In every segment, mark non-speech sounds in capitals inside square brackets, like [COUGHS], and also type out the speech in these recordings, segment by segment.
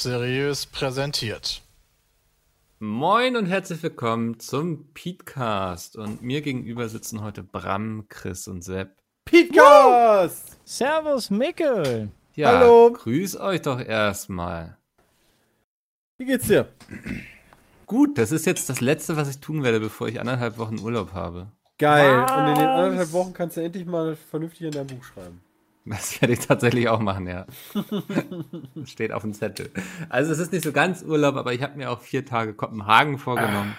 Seriös präsentiert. Moin und herzlich willkommen zum Petecast. Und mir gegenüber sitzen heute Bram, Chris und Sepp. Petecast! Servus, Mickel! Ja, Hallo. grüß euch doch erstmal. Wie geht's dir? Gut, das ist jetzt das Letzte, was ich tun werde, bevor ich anderthalb Wochen Urlaub habe. Geil. Was? Und in den anderthalb Wochen kannst du endlich mal vernünftig in dein Buch schreiben. Das werde ich tatsächlich auch machen, ja. Das [LAUGHS] Steht auf dem Zettel. Also es ist nicht so ganz Urlaub, aber ich habe mir auch vier Tage Kopenhagen vorgenommen,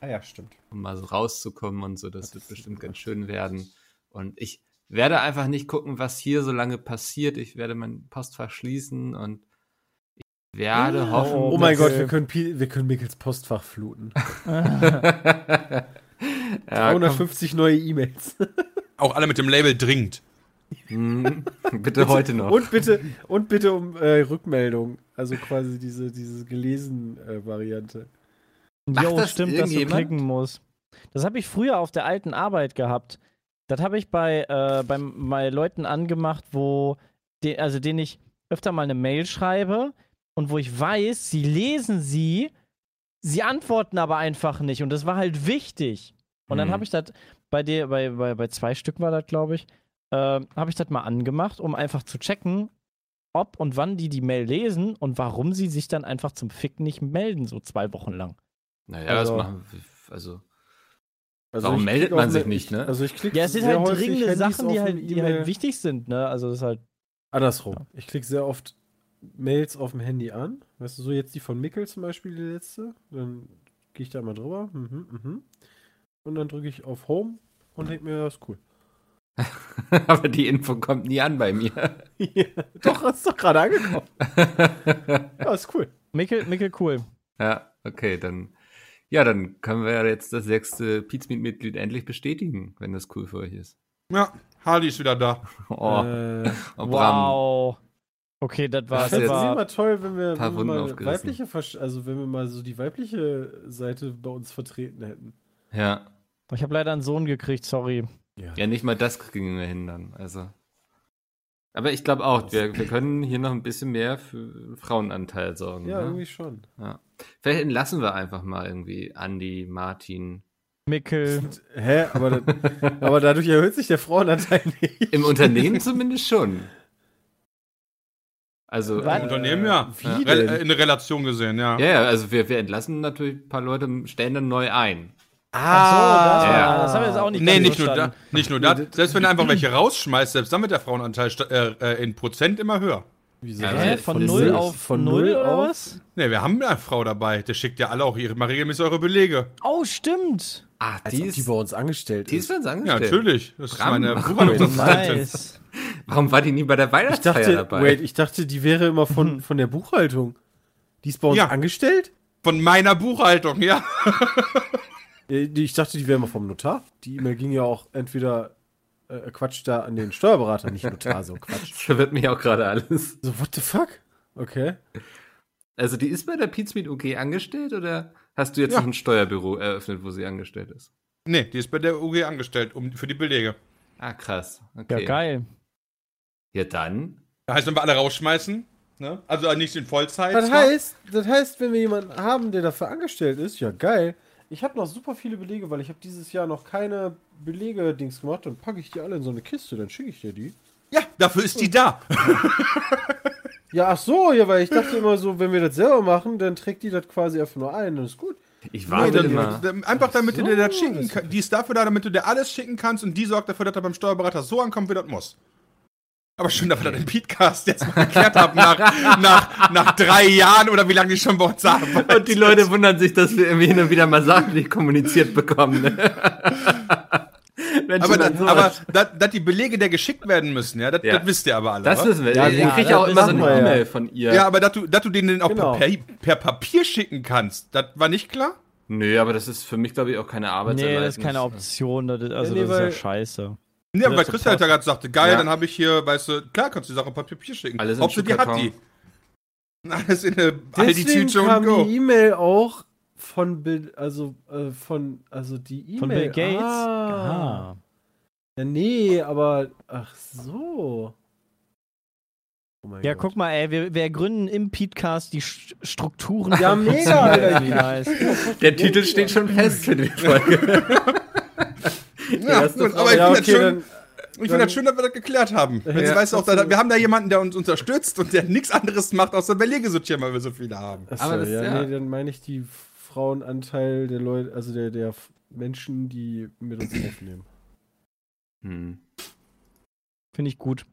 Ah ja, stimmt. um mal so rauszukommen und so. Das wird bestimmt ganz schön werden. Und ich werde einfach nicht gucken, was hier so lange passiert. Ich werde mein Postfach schließen und ich werde hoffen. Oh mein. Gott, wir können, wir können Mickels Postfach fluten. [LAUGHS] ja, komm, 350 neue E-Mails. Auch alle mit dem Label dringend. [LAUGHS] hm, bitte heute noch. Und bitte, und bitte um äh, Rückmeldung. Also quasi diese, diese gelesen äh, Variante. Macht Jo, das stimmt, dass du klicken musst. Das habe ich früher auf der alten Arbeit gehabt. Das habe ich bei, äh, beim, bei Leuten angemacht, wo, de, also denen ich öfter mal eine Mail schreibe und wo ich weiß, sie lesen sie, sie antworten aber einfach nicht. Und das war halt wichtig. Und dann Hm. habe ich das bei dir, bei, bei, bei zwei Stück war das, glaube ich, äh, habe ich das mal angemacht, um einfach zu checken, ob und wann die die Mail lesen und warum sie sich dann einfach zum Fick nicht melden, so zwei Wochen lang. Naja, Also- was machen wir? Also, Also Warum meldet man sich nicht, ne? Also ich klicke Ja, es sind sehr halt dringende Sachen, die halt, die halt wichtig sind, ne? Also das ist halt. Andersrum. Ich klicke sehr oft Mails auf dem Handy an. Weißt du, so jetzt die von Mickel zum Beispiel, die letzte. Dann gehe ich da mal drüber. Mhm, mhm. Und dann drücke ich auf Home und denke mir, das ist cool. [LAUGHS] aber die Info kommt nie an bei mir. [LAUGHS] Ja, doch, ist doch gerade angekommen. [LAUGHS] Ja, ist cool. Mickel, Mickel, cool. ja, okay, dann. Ja, dann können wir ja jetzt das sechste Pizmeet-Mitglied endlich bestätigen, wenn das cool für euch ist. Ja, Hardy ist wieder da. Oh, Äh, oh. Wow. Okay, das war. Das war immer toll, wenn wir, paar wenn wir mal weibliche, also wenn wir mal so die weibliche Seite bei uns vertreten hätten. Ja. ich habe leider einen Sohn gekriegt, sorry. Ja, nicht mal das kriegen wir hin dann. Also. Aber ich glaube auch, wir, wir können hier noch ein bisschen mehr für Frauenanteil sorgen. Ja, ne? irgendwie schon. Ja. Vielleicht entlassen wir einfach mal irgendwie Andi, Martin. Mickel. Hä? Aber, das, aber dadurch erhöht sich der Frauenanteil nicht. Im Unternehmen zumindest schon. Also? Im Unternehmen, ja. Denn? äh, in der Relation gesehen, ja. ja, ja, also wir, wir entlassen natürlich ein paar Leute, stellen dann neu ein. Ach so, das, war, Ja. das haben wir jetzt auch nicht Nee, nicht nur, da, nicht nur das. Selbst wenn du einfach welche rausschmeißt, selbst dann wird der Frauenanteil äh, äh, in Prozent immer höher. Wieso? Ja, Hä? Von Von, null- null auf von null null oder auf- was? Ne, wir haben eine Frau dabei. Der schickt ja alle auch ihre, mal regelmäßig eure Belege. Oh, stimmt. Ah, die ist, die bei uns angestellt die ist. ist für uns Ja, angestellt. natürlich. Das ist meine Buchhaltungsassistentin. Nice. [LAUGHS] Warum war die nie bei der Ich Weihnachtsfeier dachte, dabei? wait, ich dachte, die wäre immer von, von der Buchhaltung. Die ist bei uns Ja. angestellt? Von meiner Buchhaltung, ja. [LAUGHS] Äh, Ich dachte, die wäre immer vom Notar. Die E-Mail ging ja auch entweder äh, Quatsch da an den Steuerberater, nicht Notar, so Quatsch. Das [LAUGHS] verwirrt mich auch gerade alles. So, what the fuck? Okay. Also die ist bei der Pizmeet UG angestellt oder hast du jetzt Ja. noch ein Steuerbüro eröffnet, wo sie angestellt ist? Nee, die ist bei der UG angestellt, um, für die Belege. Ah, krass. Ja, Okay. geil. Ja, dann. Das heißt, wenn wir alle rausschmeißen, ne? also nicht in Vollzeit. Das zwar. heißt, das heißt, wenn wir jemanden haben, der dafür angestellt ist, ja geil. Ich habe noch super viele Belege, weil ich habe dieses Jahr noch keine Belege-Dings gemacht. Dann packe ich die alle in so eine Kiste, dann schicke ich dir die. Ja, dafür ist die da. Ja, ach so, ja, weil ich dachte immer so, wenn wir das selber machen, dann trägt die das quasi einfach nur ein, dann ist gut. Ich Nee, warte dann, immer. dann- einfach damit du so, dir das schicken kannst. Die ist dafür da, damit du dir alles schicken kannst und die sorgt dafür, dass er beim Steuerberater so ankommt, wie das muss. Aber schön, dass wir das im Podcast jetzt mal geklärt haben, nach, nach, nach drei Jahren oder wie lange die schon bei uns arbeiten. Und die Leute wundern sich, dass wir irgendwie hin und wieder mal Sachen nicht kommuniziert bekommen. Ne? Aber, da, dann so- aber dass, dass die Belege der geschickt werden müssen, ja, das, Ja. das wisst ihr aber alle. das wissen wir. Ja, ich ja, kriege das auch immer so eine wir ja. E-Mail von ihr. Ja, aber dass du, dass du denen auch Genau. per, per Papier schicken kannst, das war nicht klar? Nö, aber das ist für mich, glaube ich, auch keine Arbeitserlaubnis. Nee, das ist keine Option. Das ist, also, nee, das ist ja scheiße. Nee, aber Ja, weil so Christa halt ja gerade sagte, geil, Ja. dann habe ich hier, weißt du, klar kannst du die Sache per Papier schicken. Alles im Hauptsache, die hat die. [LAUGHS] Alles in eine Deswegen Aldi-Tüte und go. die E-Mail auch von Bill, also äh, von, also die E-Mail. Von Bill Gates? Ah. Ah. Ja, nee, aber ach so. Oh mein Ja, Gott. guck mal, ey, wir, wir gründen im Podcast die St- Strukturen. Ja, mega, Alter. Der Titel steht schon fest für die Folge. [LAUGHS] Ja, gut, aber ich ja, finde okay, das, schön- ich find das schön, dass wir das geklärt haben. Jetzt Ja. weißt du auch, da, wir haben da jemanden, der uns unterstützt und der nichts anderes macht, außer Belege sortieren, weil wir so viele haben. Achso, Aber das- ja, ja. nee, dann meine ich die Frauenanteil der Leute, also der, der Menschen, die mit uns aufnehmen. Hm. Finde ich gut.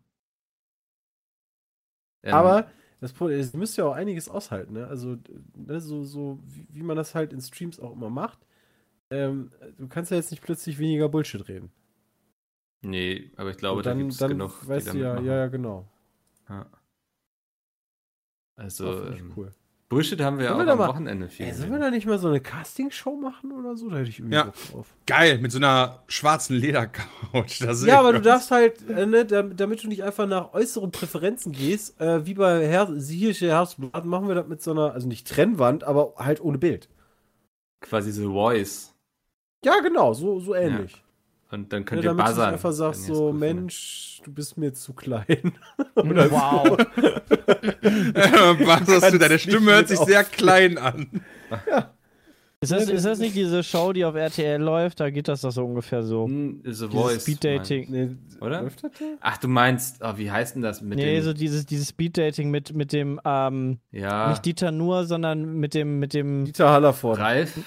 Ähm, Aber das Problem ist, ihr müsst ja auch einiges aushalten, ne? Also, ne, so, so wie, wie man das halt in Streams auch immer macht. Ähm, du kannst ja jetzt nicht plötzlich weniger Bullshit reden. Nee, aber ich glaube, Und da dann, gibt es dann genug. die weißt du damit ja, machen. ja, ja, genau. Ja. Das Also, ähm, cool. Bullshit haben wir Sollen auch wir am mal- Wochenende viel. Ey, sollen wir da nicht mal so eine Castingshow machen oder so? Da hätte ich irgendwie Ja. Bock drauf. Geil, mit so einer schwarzen Ledercouch. Ja, aber du darfst halt, äh, ne, damit, du nicht einfach nach äußeren Präferenzen gehst, äh, wie bei Her Siehische Herzblatt, machen wir das mit so einer, also nicht Trennwand, aber halt ohne Bild. Quasi The Voice. Ja, genau, so, so ähnlich. Und dann Ne, könnt ihr damit du buzzern. nicht einfach sagst, so, findet. Mensch, du bist mir zu klein. [LAUGHS] wow. Was [LAUGHS] hast du? Deine Stimme hört sich sehr klein an. Ist das, ist das nicht diese Show, die auf RTL läuft? Da geht das doch so ungefähr so. Hm, The Voice. Speeddating. Nee, Oder? Läuft das da? Ach, du meinst, oh, wie heißt denn das mit nee, dem? so dieses, dieses Speeddating mit, mit dem, ähm, ja, nicht Dieter nur, sondern mit dem, mit dem, Dieter Hallerford. Ralf?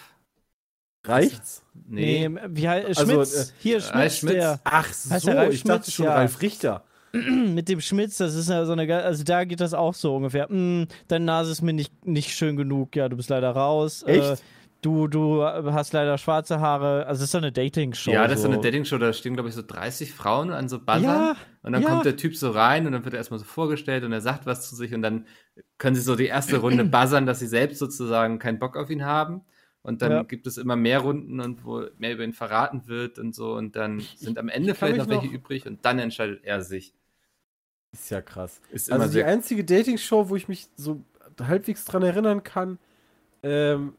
Reicht's? Nee. nee, wie heißt, Also, Schmitz. äh, Hier, Ralf Schmitz, Schmitz? der, Ach so, der ich dachte Schmitz? schon Ja. Ralf Richter. [CLEARS THROAT] mit dem Schmitz, das ist ja so eine, also da geht das auch so ungefähr. Mm, deine Nase ist mir nicht, nicht schön genug, ja, du bist leider raus. Äh, Echt? du, du hast leider schwarze Haare. Also es ist so eine Dating-Show. Ja, das ist so so eine Dating-Show, da stehen, glaube ich, so 30 Frauen an so Buzzern. Ja, und dann ja. kommt der Typ so rein und dann wird er erstmal so vorgestellt und er sagt was zu sich und dann können sie so die erste Runde [CLEARS THROAT] buzzern, dass sie selbst sozusagen keinen Bock auf ihn haben. Und dann Ja. gibt es immer mehr Runden und wo mehr über ihn verraten wird und so. Und dann sind am Ende vielleicht noch welche noch- übrig und dann entscheidet er sich. Ist ja krass. Ist Also die sehr einzige Dating-Show, wo ich mich so halbwegs dran erinnern kann, ähm,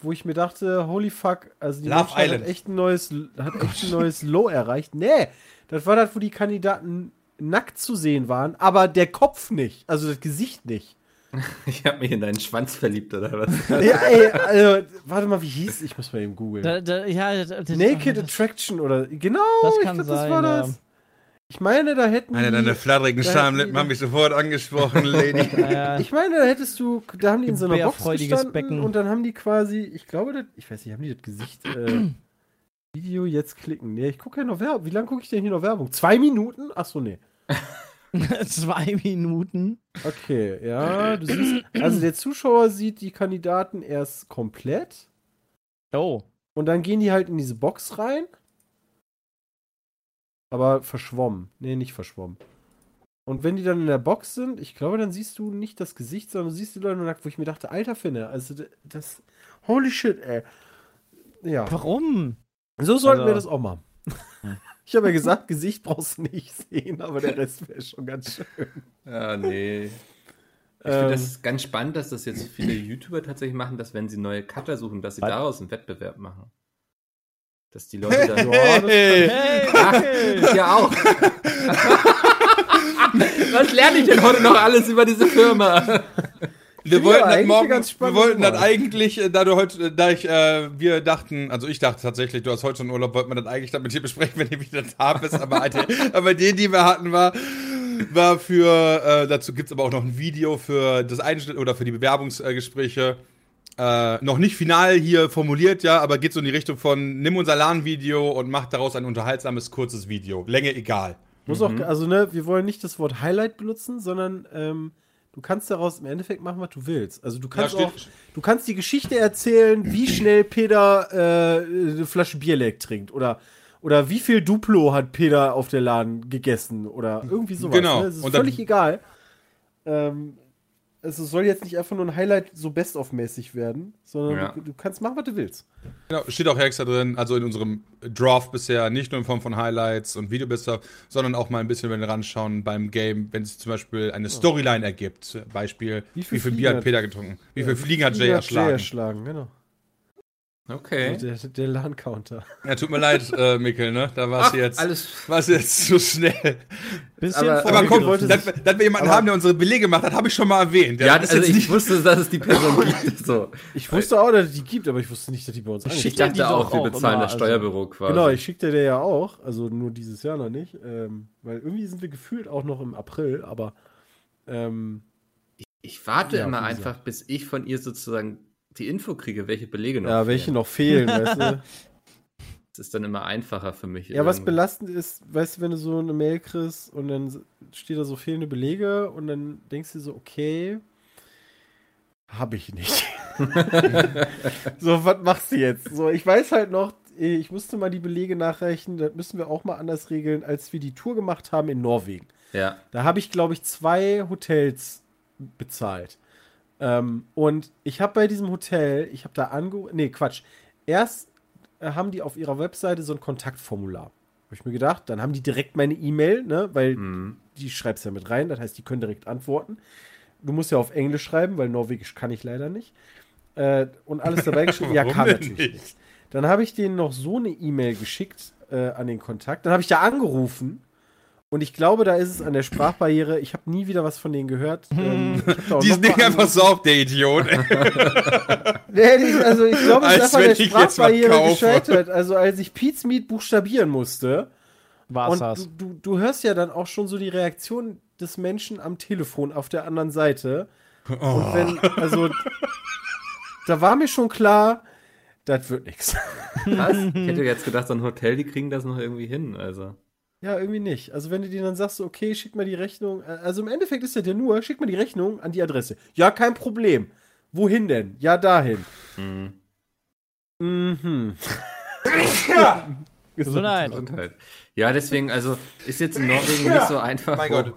wo ich mir dachte, holy fuck, also die Love Menschheit Island. hat echt ein neues, hat echt ein neues Low erreicht. Nee, das war das, wo die Kandidaten nackt zu sehen waren, aber der Kopf nicht, also das Gesicht nicht. [LAUGHS] Ich habe mich in deinen Schwanz verliebt, oder was? [LAUGHS] ja, ey, also, warte mal, wie hieß Ich muss mal eben googeln. Da, da, ja, das, Naked das, Attraction oder genau, Das ich kann glaub, sein, das war ja. das. Ich meine, da hätten Eine die, deiner flatterigen Schamlippen haben mich sofort angesprochen, Lady. [LAUGHS] ja, Ich meine, da hättest du, da haben die in so einer Box gestanden Becken. und dann haben die quasi, ich glaube, das, ich weiß nicht, haben die das Gesicht, äh, [CLEARS THROAT] Video jetzt klicken. Nee, ich gucke ja noch Werbung. Wie lange gucke ich denn hier noch Werbung? Zwei Minuten? Achso, nee. [LAUGHS] zwei Minuten. Okay, ja, siehst, also der Zuschauer sieht die Kandidaten erst komplett Oh. und dann gehen die halt in diese Box rein. Aber verschwommen. Nee, nicht verschwommen. Und wenn die dann in der Box sind, ich glaube, dann siehst du nicht das Gesicht, sondern du siehst die Leute nur nackt, wo ich mir dachte, alter Finne, also das, holy shit, ey. Ja, Warum? so sollten Also- wir das auch machen. [LAUGHS] Ich habe ja gesagt, [LAUGHS] Gesicht brauchst du nicht sehen, aber der Rest wäre schon ganz schön. Ja, nee. Ich Ähm. finde das ganz spannend, dass das jetzt viele YouTuber tatsächlich machen, dass wenn sie neue Cutter suchen, dass sie Was? daraus einen Wettbewerb machen. Dass die Leute dann. Ja, das Hey. Hey, Ach, okay. ja auch. [LAUGHS] Was lerne ich denn heute noch alles über diese Firma? Wir wollten das eigentlich morgen, wir wollten das eigentlich, äh, da du heute, da ich, äh, wir dachten, also ich dachte tatsächlich, du hast heute schon Urlaub, wollten wir das eigentlich dann mit dir besprechen, [LAUGHS] wenn du wieder da bist, aber, Alter, [LAUGHS] aber die, die wir hatten, war, war für, äh, dazu gibt's aber auch noch ein Video für das Einschnitt oder für die Bewerbungsgespräche. Äh, noch nicht final hier formuliert, ja, aber geht so in die Richtung von nimm unser LAN-Video und mach daraus ein unterhaltsames, kurzes Video. Länge egal. Muss auch, also ne, wir wollen nicht das Wort Highlight benutzen, sondern ähm, du kannst daraus im Endeffekt machen, was du willst. Also du kannst Ja, auch, du kannst die Geschichte erzählen, wie schnell Peter äh, eine Flasche Bier leer trinkt oder oder wie viel Duplo hat Peter auf der Laden gegessen oder irgendwie sowas. Genau. Ne? Es ist Und völlig egal. Ähm, es soll jetzt nicht einfach nur ein Highlight so best-of-mäßig werden, sondern Ja. du, du kannst machen, was du willst. Genau, steht auch extra drin, also in unserem Draft bisher, nicht nur in Form von Highlights und Videobester, sondern auch mal ein bisschen, wenn wir ranschauen beim Game, wenn es zum Beispiel eine Storyline ergibt. Beispiel, Wie wie viel viel, Fliegen Bier hat Peter getrunken? Wie viel Ja, Fliegen hat Jay Jay erschlagen? erschlagen, genau. Okay. Der, der LAN-Counter. Ja, tut mir leid, äh, Mikkel, ne? Da war es jetzt, alles. war's jetzt zu schnell. Bisschen Aber- Aber komm, wollte dass, sich- dass wir jemanden aber- haben, der unsere Belege gemacht hat, habe ich schon mal erwähnt. Der Ja, ist also jetzt ich nicht- wusste, dass es die Person gibt. [LAUGHS] So. Ich wusste auch, dass es die gibt, aber ich wusste nicht, dass die bei uns Ich ja die dachte auch, wir bezahlen immer, das also- Steuerbüro quasi. Genau, ich schickte dir ja auch, also nur dieses Jahr noch nicht, ähm, weil irgendwie sind wir gefühlt auch noch im April, aber ähm, Ich warte Ja, immer einfach, bis ich von ihr sozusagen die Info kriege, welche Belege noch ja, welche fehlen. noch fehlen, weißt du? [LAUGHS] Das ist dann immer einfacher für mich. Ja, was irgendwie. belastend ist, weißt du, wenn du so eine Mail kriegst und dann steht da so fehlende Belege und dann denkst du so, okay, habe ich nicht. [LAUGHS] so, was machst du jetzt? So, ich weiß halt noch, ich musste mal die Belege nachreichen, das müssen wir auch mal anders regeln, als wir die Tour gemacht haben in Norwegen. Ja. Da habe ich, glaube ich, zwei Hotels bezahlt. Ähm, und ich habe bei diesem Hotel, ich habe da ange... Nee, Quatsch. Erst äh, haben die auf ihrer Webseite so ein Kontaktformular. Habe ich mir gedacht, dann haben die direkt meine E-Mail, ne? Weil Mhm. die schreibst ja mit rein, das heißt, die können direkt antworten. Du musst ja auf Englisch schreiben, weil Norwegisch kann ich leider nicht. Äh, und alles dabei geschrieben. ja, [LAUGHS] kann natürlich nicht? nicht. Dann habe ich denen noch so eine E-Mail geschickt äh, an den Kontakt. Dann habe ich da angerufen. Und ich glaube, da ist es an der Sprachbarriere. Ich habe nie wieder was von denen gehört. Ähm, [LAUGHS] Diesen noch mal Ding einfach so auf, der Idiot. [LAUGHS] Nee, also ich glaube, es ist einfach wenn der ich jetzt was Sprachbarriere gescheitert. Also als ich Pete's Meat buchstabieren musste, War's und das. du, du, du hörst ja dann auch schon so die Reaktion des Menschen am Telefon auf der anderen Seite. Oh. Und wenn, also, da war mir schon klar, das wird nichts. Was? Ich hätte [LAUGHS] jetzt gedacht, so ein Hotel, die kriegen das noch irgendwie hin. Also. Ja, irgendwie nicht. Also wenn du dir dann sagst, okay, schick mal die Rechnung. äh, Also im Endeffekt ist das ja nur, schick mal die Rechnung an die Adresse. Ja, kein Problem. Wohin denn? Ja, dahin. Mhm. [LAUGHS] Mhm. Gesundheit. Gesundheit. Ja, deswegen, also ist jetzt in Norwegen nicht so einfach. Mein wo- Gott.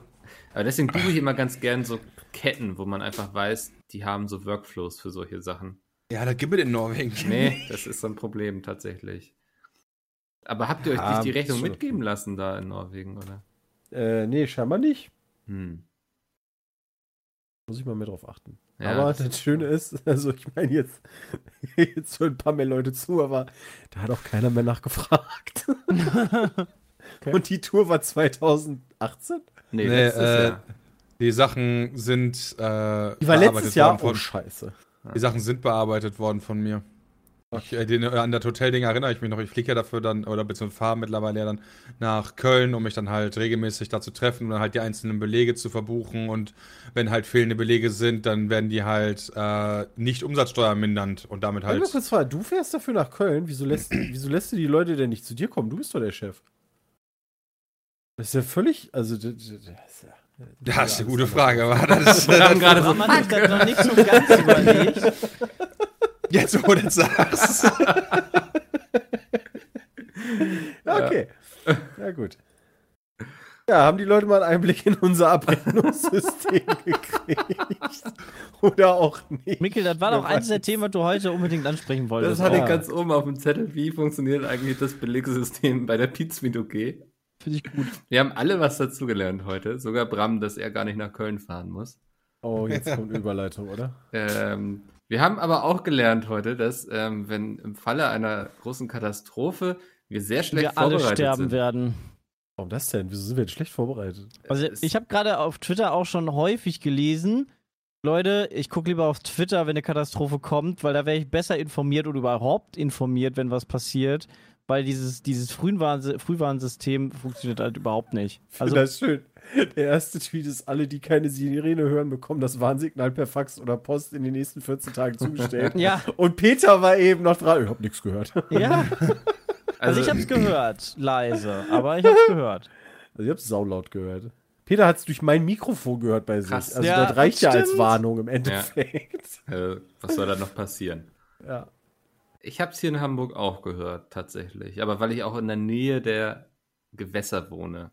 Aber deswegen buche ich immer ganz gern so Ketten, wo man einfach weiß, die haben so Workflows für solche Sachen. Ja, das gibt es in Norwegen. Nee, [LAUGHS] das ist so ein Problem tatsächlich. Aber habt ihr euch Ja, nicht die Rechnung mitgeben lassen da in Norwegen, oder? Äh, nee, scheinbar nicht. Hm. Muss ich mal mehr drauf achten. Ja, aber das das, ist Schöne ist, [LAUGHS] also ich meine, jetzt, [LAUGHS] jetzt hören ein paar mehr Leute zu, aber da hat auch keiner mehr nachgefragt. [LAUGHS] Und die Tour war 2018? Nee, Nee, letztes äh, Jahr. Die Sachen sind äh, Die war bearbeitet letztes Jahr. worden von, Oh, scheiße. Die Sachen sind bearbeitet worden von mir. Ich, äh, den, an das Hotelding erinnere ich mich noch. Ich fliege ja dafür dann, oder beziehungsweise fahre mittlerweile ja dann nach Köln, um mich dann halt regelmäßig da zu treffen und dann halt die einzelnen Belege zu verbuchen. Und wenn halt fehlende Belege sind, dann werden die halt äh, nicht umsatzsteuermindernd und damit Halt. halt. kurz fragen, du fährst dafür nach Köln. Wieso lässt, [CLEARS THROAT] wieso lässt du die Leute denn nicht zu dir kommen? Du bist doch der Chef. Das ist ja völlig. Also, das, ist ja. Das ist eine gute Frage, aber das ist, Wir haben gerade so sich das noch nicht so ganz [LAUGHS] überlegt? Jetzt, wo du das sagst. [LAUGHS] Ja, okay. Ja, gut. Ja, haben die Leute mal einen Einblick in unser Abrechnungssystem [LAUGHS] gekriegt? Oder auch nicht? Mikkel, das war doch eines der. Themen, was du heute unbedingt ansprechen wolltest. Das hatte Ja. ich ganz oben auf dem Zettel. Wie funktioniert eigentlich das Belegsystem bei der Pizmeet okay? Finde ich gut. Wir haben alle was dazugelernt heute. Sogar Bram, dass er gar nicht nach Köln fahren muss. Oh, jetzt kommt Überleitung, oder? Ähm, wir haben aber auch gelernt heute, dass ähm, wenn im Falle einer großen Katastrophe wir sehr schlecht Wir alle vorbereitet sterben sind. werden. Warum das denn? Wieso sind wir jetzt schlecht vorbereitet? Also Es- ich habe gerade auf Twitter auch schon häufig gelesen, Leute, ich gucke lieber auf Twitter, wenn eine Katastrophe kommt, weil da wäre ich besser informiert oder überhaupt informiert, wenn was passiert, weil dieses, dieses Frühwarnsystem funktioniert halt überhaupt nicht. Also, Also das ist schön. Der erste Tweet ist, alle, die keine Sirene hören, bekommen das Warnsignal per Fax oder Post in den nächsten 14 Tagen zugestellt. [LAUGHS] ja, Und Peter war eben noch dran. Ich hab nichts gehört. ja. Also, [LAUGHS] Also, ich hab's gehört, leise, aber ich hab's gehört. Also ich hab's saulaut gehört. Peter hat's durch mein Mikrofon gehört bei sich. Krass. Also Ja, das reicht ja als. Warnung im Endeffekt. äh, was soll da noch passieren? Ja. Ich habe es hier in Hamburg auch gehört, tatsächlich. Aber weil ich auch in der Nähe der Gewässer wohne,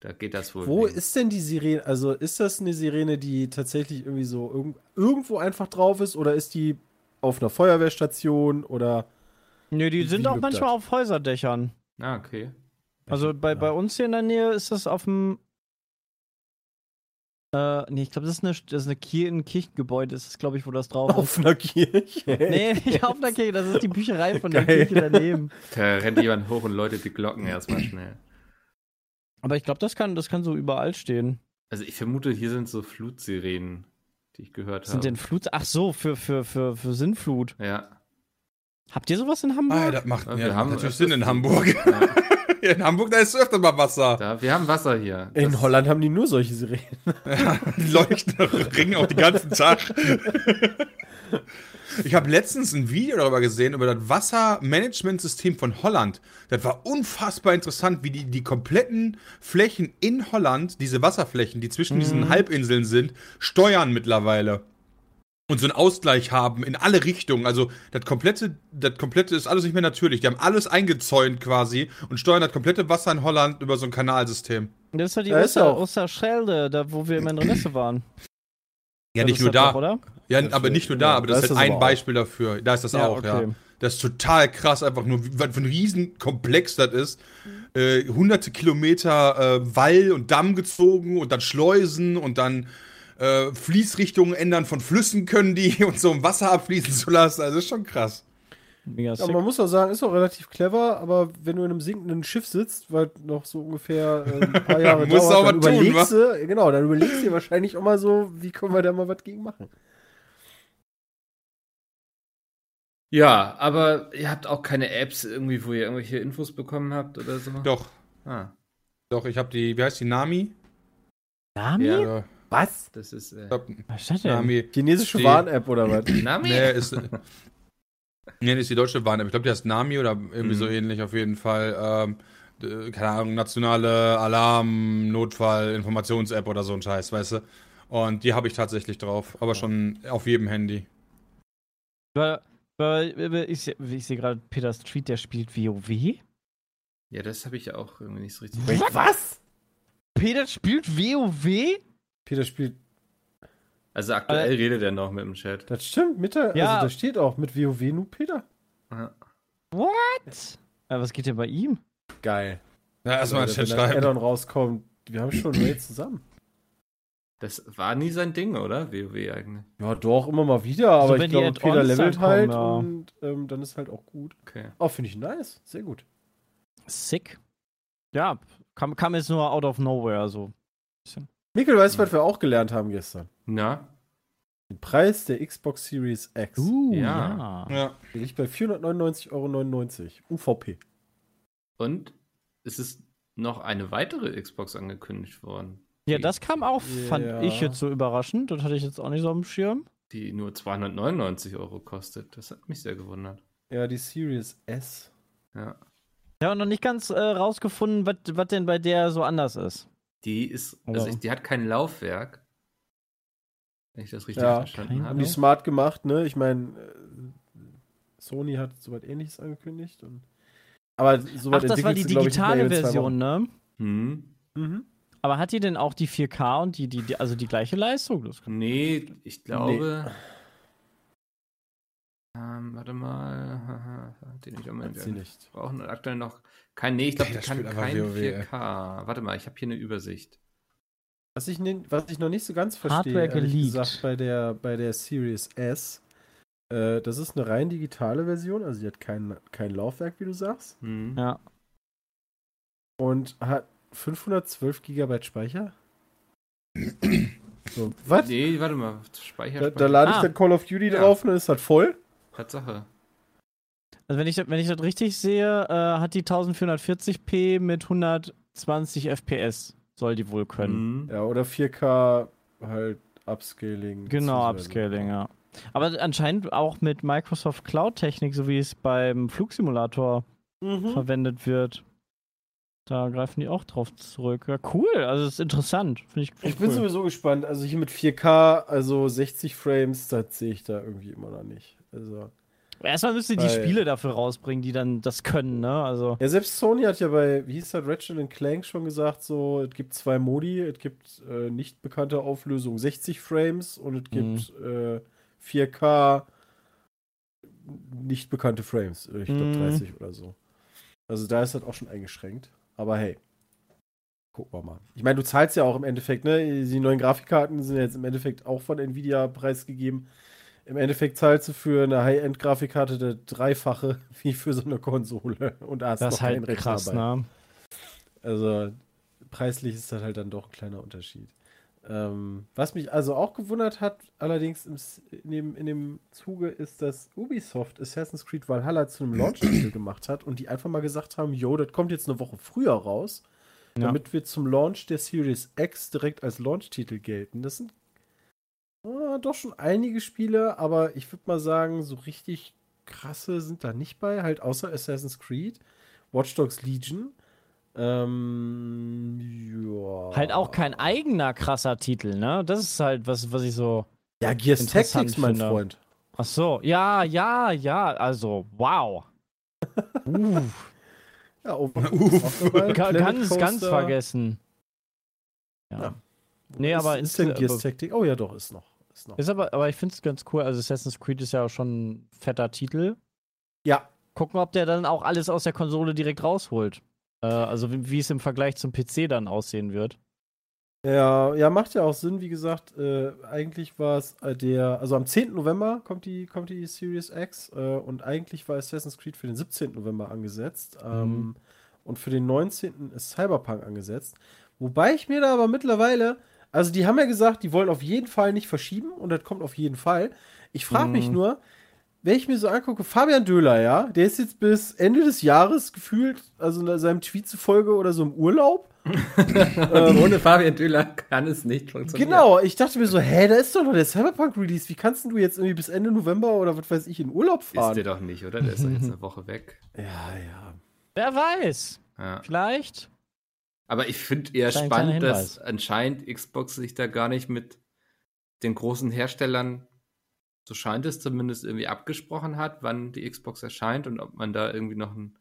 da geht das wohl. Wo nicht. ist denn die Sirene? Also ist das eine Sirene, die tatsächlich irgendwie so irgend, irgendwo einfach drauf ist oder ist die auf einer Feuerwehrstation oder Nö, die sind auch manchmal das? auf Häuserdächern. Ah, okay. Also bei, bei uns hier in der Nähe ist das auf dem Äh, nee, ich glaube, das ist, eine, das ist eine Kir ein Kirchengebäude, das ist, glaube ich, wo das drauf ist. Auf einer Kirche. Nee, nicht auf einer Kirche, das ist die Bücherei von der Geil. Kirche daneben. Da rennt jemand hoch und läutet die Glocken erstmal schnell. Aber ich glaube, das kann, das kann so überall stehen. Also ich vermute, hier sind so Flutsirenen, die ich gehört Sind habe. denn Flut? Ach so, für, für, für, für Sinnflut. Ja. Habt ihr sowas in Hamburg? Ah, das macht Ja, wir das haben macht natürlich Sinn in Hamburg. ja. Ja, in Hamburg, da ist öfter mal Wasser. Da, wir haben Wasser hier. In Das- Holland haben die nur solche Sirenen. [LAUGHS] Die leuchten ringen auch den ganzen Tag. Ich habe letztens ein Video darüber gesehen, über das Wassermanagementsystem von Holland. Das war unfassbar interessant, wie die die kompletten Flächen in Holland, diese Wasserflächen, die zwischen diesen Halbinseln sind, steuern mittlerweile. Und so einen Ausgleich haben in alle Richtungen. Also das komplette, das komplette ist alles nicht mehr natürlich. Die haben alles eingezäunt quasi und steuern das komplette Wasser in Holland über so ein Kanalsystem. Das ist ja die Da Oster. Osterschelde, da wo wir immer in Renesse waren. Ja, Das nicht nur das da. Doch, oder? Ja, Das aber nicht nur da, aber das Da ist halt das ein auch. Beispiel dafür. Da ist das Ja, auch, ja. okay. Das ist total krass, einfach nur, wie- was für ein Riesenkomplex das ist. Äh, hunderte Kilometer äh, Wall und Damm gezogen und dann Schleusen und dann äh, Fließrichtungen ändern von Flüssen können die [LAUGHS] und so um Wasser abfließen zu lassen. Also ist schon krass. Mega Aber sick. man muss auch sagen, ist auch relativ clever, aber wenn du in einem sinkenden Schiff sitzt, weil noch so ungefähr äh, ein paar [LAUGHS] Jahre Musst dauert, dann was tun, überlegst du, genau, dann überlegst du dir wahrscheinlich auch mal so, wie können wir da mal was gegen machen. Ja, aber ihr habt auch keine Apps irgendwie, wo ihr irgendwelche Infos bekommen habt oder so? Doch, Ah, doch, ich habe die, wie heißt die, Nami? Nami? Ja. Was? das ist. Äh, glaub, Was ist das denn? Nami. Chinesische Warn-App oder was? [CLEARS THROAT] Nami? Nee, ist. nee, das ist die deutsche Warn-App. Ich glaube, die heißt Nami oder irgendwie Mhm. so ähnlich auf jeden Fall. Ähm, keine Ahnung, nationale Alarm, Notfall, Informations-App oder so ein Scheiß, weißt du? Und die habe ich tatsächlich drauf, aber schon auf jedem Handy. Weil, weil, ich, seh- ich sehe gerade Peter Street, der spielt WoW. Ja, das habe ich ja auch irgendwie nicht so richtig. Was? Peter spielt WoW? Peter spielt, Also aktuell redet er noch mit dem Chat. das stimmt, mit der, Ja. also da steht auch mit WoW nur Peter. Ja. What? Äh, was geht denn bei ihm? Geil. Ja, erstmal in den Chat Wenn schreiben. Addon rauskommt, wir haben schon Raid zusammen. Das war nie sein Ding, oder? WoW eigentlich. Ja, doch, immer mal wieder, aber wenn ich die glaube, Peter levelt kommen, halt ja. und ähm, dann ist halt auch gut. Okay. Oh, finde ich nice. Sehr gut. Sick. Ja, kam, kam jetzt nur out of nowhere, so. Mikkel, weißt du, was wir auch gelernt haben gestern? Na? Den Preis der Xbox Series X. Uh, Ja. ja. Ja. Der liegt bei 499,99 Euro. UVP. Und es ist noch eine weitere Xbox angekündigt worden, Ja, das kam auch, fand Ja. ich jetzt so überraschend. Das hatte ich jetzt auch nicht so am Schirm. die nur 299 Euro kostet. Das hat mich sehr gewundert. Ja, die Series S. Ja. Ich habe noch nicht ganz äh, rausgefunden, was denn bei der so anders ist. Die ist, also ich, die hat kein Laufwerk. Wenn ich das richtig Ja, verstanden habe. die smart gemacht, ne? Ich meine, äh, Sony hat soweit ähnliches angekündigt. Und aber soweit Ach, das war die digitale Version, ne? Hm. Wochen. Mhm. Aber hat die denn auch die 4K und die, die, die also die gleiche Leistung? Das Nee, ich glaube. Ähm, warte mal. Den [LAUGHS] ich Hat sie nicht. brauchen aktuell noch kein. Nee, ich glaube, die das kann kein WoW, ey. 4K. Warte mal, ich habe hier eine Übersicht. Was ich, ne, was ich noch nicht so ganz verstehe, Hardware ehrlich geleakt. gesagt, bei der, bei der Series S, äh, das ist eine rein digitale Version, also die hat kein, kein Laufwerk, wie du sagst, Hm. Ja. und hat 512 Gigabyte Speicher. so, was? Nee, warte mal. Speicher, Da, da lade ich Ah. dann Call of Duty Ja. drauf und dann ist das voll. Tatsache. Also wenn ich, das- wenn ich das richtig sehe, äh, hat die 1440p mit 120 FPS. Soll die wohl können. Hm. Ja, oder 4K halt Upscaling. Genau, Upscaling, ja. Aber anscheinend auch mit Microsoft Cloud-Technik, so wie es beim Flugsimulator Mhm. verwendet wird. Da greifen die auch drauf zurück. Ja, cool. Also es ist interessant. Finde ich, find Ich ich bin cool. sowieso gespannt. Also hier mit 4K, also 60 Frames, das sehe ich da irgendwie immer noch nicht. Also. Erstmal müsst ihr die Spiele dafür rausbringen, die dann das können, ne? Also. Ja, selbst Sony hat ja bei, wie hieß das, Ratchet Clank schon gesagt, so, es gibt zwei Modi, es gibt äh, nicht bekannte Auflösung 60 Frames und es gibt äh, 4K nicht bekannte Frames. Ich glaube Mhm. 30 oder so. Also da ist das auch schon eingeschränkt. Aber hey. gucken wir mal. Ich meine, du zahlst ja auch im Endeffekt, ne? Die neuen Grafikkarten sind ja jetzt im Endeffekt auch von Nvidia preisgegeben. Im Endeffekt zahlst du für eine High-End-Grafikkarte der dreifache [LAUGHS] wie für so eine Konsole. Und hast Das noch ist halt keinen Rechner krass, ne? Also preislich ist das halt dann doch ein kleiner Unterschied. Ähm, was mich also auch gewundert hat, allerdings im, in, dem, in dem Zuge, ist, dass Ubisoft Assassin's Creed Valhalla zu einem Launch-Titel gemacht hat und die einfach mal gesagt haben, yo, das kommt jetzt eine Woche früher raus, Ja. damit wir zum Launch der Series X direkt als Launch-Titel gelten. Das sind ah, doch schon einige Spiele, aber ich würde mal sagen, so richtig krasse sind da nicht bei, halt außer Assassin's Creed, Watch Dogs Legion. Ähm, ja. Halt auch kein eigener krasser Titel, ne? Das ist halt was, was ich so. Ja, Gears Tactics, mein finde. Freund. Ach so, ja, ja, ja, also, wow. [LAUGHS] Uff, Ja, oh, [LAUGHS] Uff. ga- ganz, ganz vergessen. Ja. Ja. Nee, aber ist, ist denn ist- Gears aber- Tactics? Oh ja, doch, ist noch. Ist noch. Ist aber, aber ich finde es ganz cool. Also, Assassin's Creed ist ja auch schon ein fetter Titel. Ja, Gucken, ob der dann auch alles aus der Konsole direkt rausholt. Äh, also, wie, wie es im Vergleich zum PC dann aussehen wird. Ja, ja, macht ja auch Sinn, wie gesagt, äh, eigentlich war es äh, der, also am 10. November kommt die, kommt die Series X äh, und eigentlich war Assassin's Creed für den 17. November angesetzt ähm, Mhm. und für den 19. ist Cyberpunk angesetzt. Wobei ich mir da aber mittlerweile, also die haben ja gesagt, die wollen auf jeden Fall nicht verschieben und das kommt auf jeden Fall. Ich frage mich Mhm. nur, wenn ich mir so angucke, Fabian Döhler, ja, der ist jetzt bis Ende des Jahres gefühlt, also in seinem Tweet zufolge oder so im Urlaub. Und [LAUGHS] ohne Fabian Döhler kann es nicht funktionieren. Genau, ich dachte mir so, hä, da ist doch noch der Cyberpunk-Release. Wie kannst du jetzt irgendwie bis Ende November oder was weiß ich in Urlaub Ist fahren? der doch nicht, oder? Der ist doch jetzt eine Woche weg. [LAUGHS] ja, ja. Wer weiß. Ja. Vielleicht. Aber ich finde eher Klein- spannend, dass anscheinend Xbox sich da gar nicht mit den großen Herstellern, so scheint es zumindest, irgendwie abgesprochen hat, wann die Xbox erscheint und ob man da irgendwie noch ein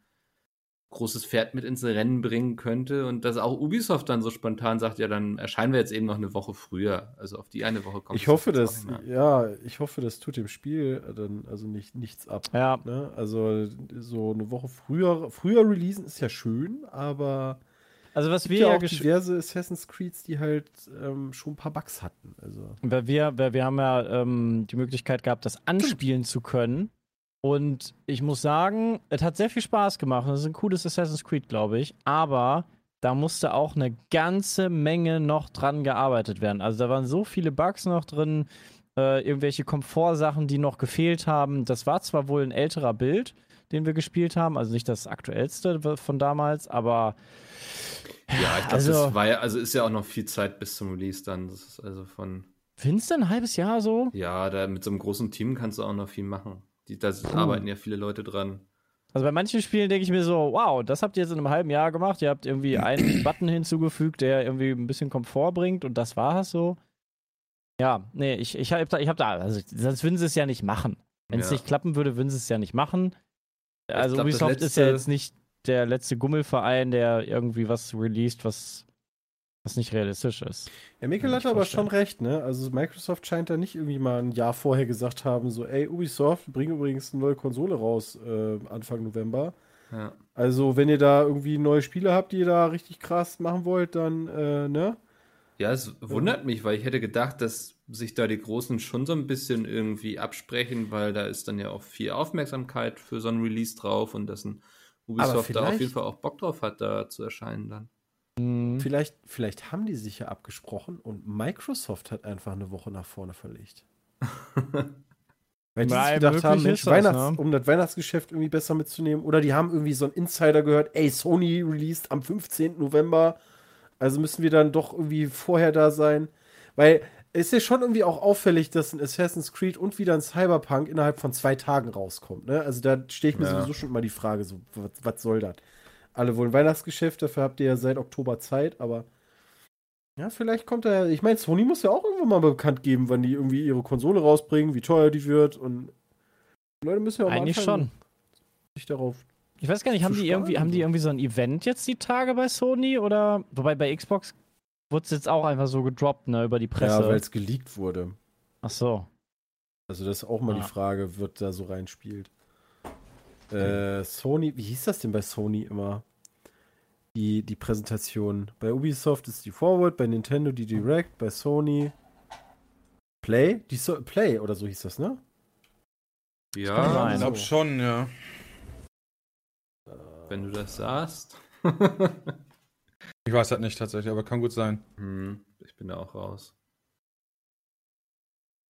großes Pferd mit ins Rennen bringen könnte und dass auch Ubisoft dann so spontan sagt, ja, dann erscheinen wir jetzt eben noch eine Woche früher. Also auf die eine Woche kommt Ich es hoffe, mehr. ja, ich hoffe, das tut dem Spiel dann also nicht, nichts ab. Ja. Ne? Also so eine Woche früher, früher releasen ist ja schön, aber Also, was wir ja ja auch diverse Assassin's Creeds, die halt ähm, schon ein paar Bugs hatten. Also Weil wir, weil wir haben ja ähm, die Möglichkeit gehabt, das anspielen zu können. Und ich muss sagen, es hat sehr viel Spaß gemacht. Das ist ein cooles Assassin's Creed, glaube ich. Aber da musste auch eine ganze Menge noch dran gearbeitet werden. Also da waren so viele Bugs noch drin, äh, irgendwelche Komfortsachen, die noch gefehlt haben. Das war zwar wohl ein älterer Bild, den wir gespielt haben, also nicht das aktuellste von damals, aber Ja, ich glaube, also- das war ja, also ist ja auch noch viel Zeit bis zum Release dann. Das ist also von, findest du ein halbes Jahr so? ja, da mit so einem großen Team kannst du auch noch viel machen. Die, da arbeiten ja viele Leute dran. Also bei manchen Spielen denke ich mir so, wow, das habt ihr jetzt in einem halben Jahr gemacht. Ihr habt irgendwie [CLEARS THROAT] einen Button hinzugefügt, der irgendwie ein bisschen Komfort bringt und das war es so. Ja, nee, ich, ich habe da, ich hab da, also sonst würden sie es ja nicht machen. Wenn es Ja. nicht klappen würde, würden sie es ja nicht machen. Also glaub, Ubisoft ist ja letzte- jetzt nicht der letzte Gummelverein, der irgendwie was released, was, was nicht realistisch ist. Ja, Mikkel hat aber vorstellen. schon recht, ne? Also Microsoft scheint da nicht irgendwie mal ein Jahr vorher gesagt haben, so, ey, Ubisoft, wir bringen übrigens eine neue Konsole raus äh, Anfang November. Ja. Also, wenn ihr da irgendwie neue Spiele habt, die ihr da richtig krass machen wollt, dann, äh, ne? Ja, es wundert mich, weil ich hätte gedacht, dass sich da die Großen schon so ein bisschen irgendwie absprechen, weil da ist dann ja auch viel Aufmerksamkeit für so ein Release drauf und dass ein Ubisoft da auf jeden Fall auch Bock drauf hat, da zu erscheinen dann. Hm. Vielleicht, vielleicht haben die sich ja abgesprochen und Microsoft hat einfach eine Woche nach vorne verlegt. [LAUGHS] Weil die sich gedacht haben, Mensch, ist das, Weihnachts-, ne? um das Weihnachtsgeschäft irgendwie besser mitzunehmen. Oder die haben irgendwie so einen Insider gehört, ey, Sony released am 15. November. Also müssen wir dann doch irgendwie vorher da sein. Weil ist ja schon irgendwie auch auffällig, dass ein Assassin's Creed und wieder ein Cyberpunk innerhalb von zwei Tagen rauskommt. Ne? Also da stehe ich mir Ja. sowieso schon mal die Frage, so, was, was soll das? Alle wollen Weihnachtsgeschäft, dafür habt ihr ja seit Oktober Zeit, aber ja, vielleicht kommt er. Ich meine, Sony muss ja auch irgendwann mal bekannt geben, wann die irgendwie ihre Konsole rausbringen, wie teuer die wird und die Leute müssen ja auch Eigentlich anfangen, schon. sich darauf. Ich weiß gar nicht, haben die irgendwie, haben die irgendwie so ein Event jetzt die Tage bei Sony oder wobei bei Xbox wurde es jetzt auch einfach so gedroppt, ne, über die Presse. Ja, weil es geleakt wurde. Ach so. Also das ist auch mal Ah. die Frage, wird da so reinspielt. Äh, Sony, wie hieß das denn bei Sony immer? die, die Präsentation. Bei Ubisoft ist die Forward, bei Nintendo die Direct, bei Sony Play? Die so Play oder so hieß das, ne? Ja. Ich glaube schon, ja. wenn du das sagst. [LAUGHS] [LAUGHS] Ich weiß halt nicht tatsächlich, aber kann gut sein. hm, ich bin da auch raus.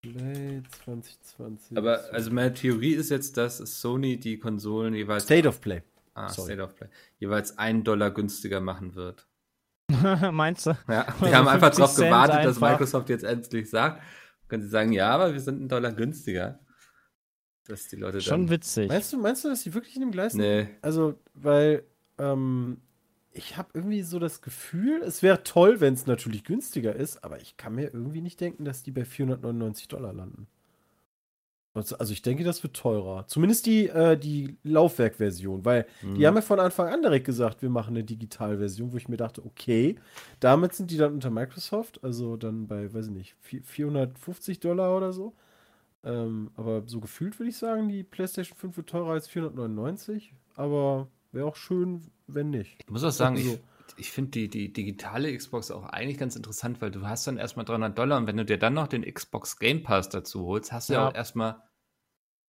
Play 2020. Aber also meine Theorie ist jetzt, dass Sony die Konsolen jeweils State of Play. ah, sorry. State of Play, jeweils einen Dollar günstiger machen wird. [LAUGHS] Meinst du? Ja, [LAUGHS] die haben einfach 50 darauf gewartet, dass einfach. Microsoft jetzt endlich sagt. Können sie sagen, ja, aber wir sind einen Dollar günstiger. Dass die Leute Schon dann. witzig. Meinst du, meinst du, dass die wirklich in dem Gleis sind? Nee, Also, weil ähm, ich habe irgendwie so das Gefühl, es wäre toll, wenn es natürlich günstiger ist, aber ich kann mir irgendwie nicht denken, dass die bei 499 Dollar landen. Also also ich denke, das wird teurer. Zumindest die, äh, die Laufwerkversion, weil Hm. die haben ja von Anfang an direkt gesagt, wir machen eine Digitalversion, wo ich mir dachte, okay, damit sind die dann unter Microsoft, also dann bei, weiß ich nicht, vi- 450 Dollar oder so. Ähm, aber so gefühlt würde ich sagen, die PlayStation 5 wird teurer als 499, aber wäre auch schön, wenn nicht. Ich muss auch sagen, Also ich, ich finde die, die digitale Xbox auch eigentlich ganz interessant, weil du hast dann erstmal 300 Dollar und wenn du dir dann noch den Xbox Game Pass dazu holst, hast du ja, Ja. auch erstmal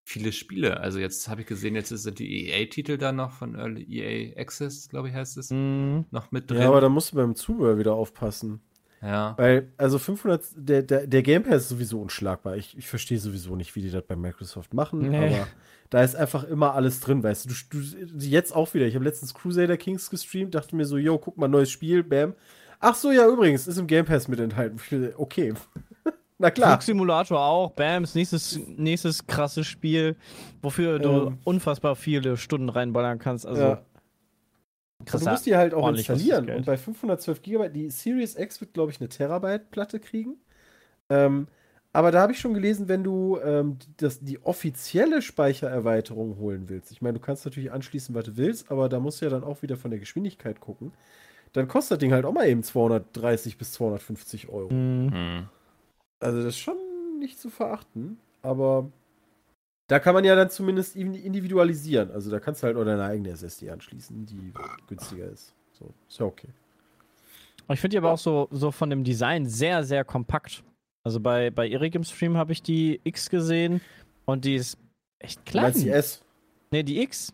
viele Spiele. Also jetzt habe ich gesehen, jetzt sind die EA-Titel da noch von Early EA Access, glaube ich, heißt es, Mhm. noch mit drin. Ja, aber da musst du beim Zubehör wieder aufpassen. Ja. Weil, also 500, der, der, der Game Pass ist sowieso unschlagbar. Ich, ich verstehe sowieso nicht, wie die das bei Microsoft machen, Nee. aber da ist einfach immer alles drin, weißt du. du, du jetzt auch wieder. Ich habe letztens Crusader Kings gestreamt, dachte mir so, yo, guck mal, neues Spiel, bam. Ach so, ja, übrigens, ist im Game Pass mit enthalten. Okay. [LAUGHS] Na klar. Flugsimulator auch, Bams, nächstes, nächstes krasses Spiel, wofür du Ähm. unfassbar viele Stunden reinballern kannst. Also, Ja. Krass, du musst die halt auch installieren. Und bei 512 GB, die Series X wird, glaube ich, eine Terabyte-Platte kriegen. Ähm, aber da habe ich schon gelesen, wenn du ähm, das, die offizielle Speichererweiterung holen willst. Ich meine, du kannst natürlich anschließen, was du willst, aber da musst du ja dann auch wieder von der Geschwindigkeit gucken. Dann kostet das Ding halt auch mal eben 230 bis 250 Euro. Mhm. Hm. Also das ist schon nicht zu verachten, aber da kann man ja dann zumindest in- individualisieren. Also da kannst du halt auch deine eigene SSD anschließen, die günstiger ist. So, ist ja okay. Ich finde die aber auch so, so von dem Design sehr, sehr kompakt. Also bei, bei Erik im Stream habe ich die X gesehen und die ist echt Du klein. meinst die S? Nee, die X.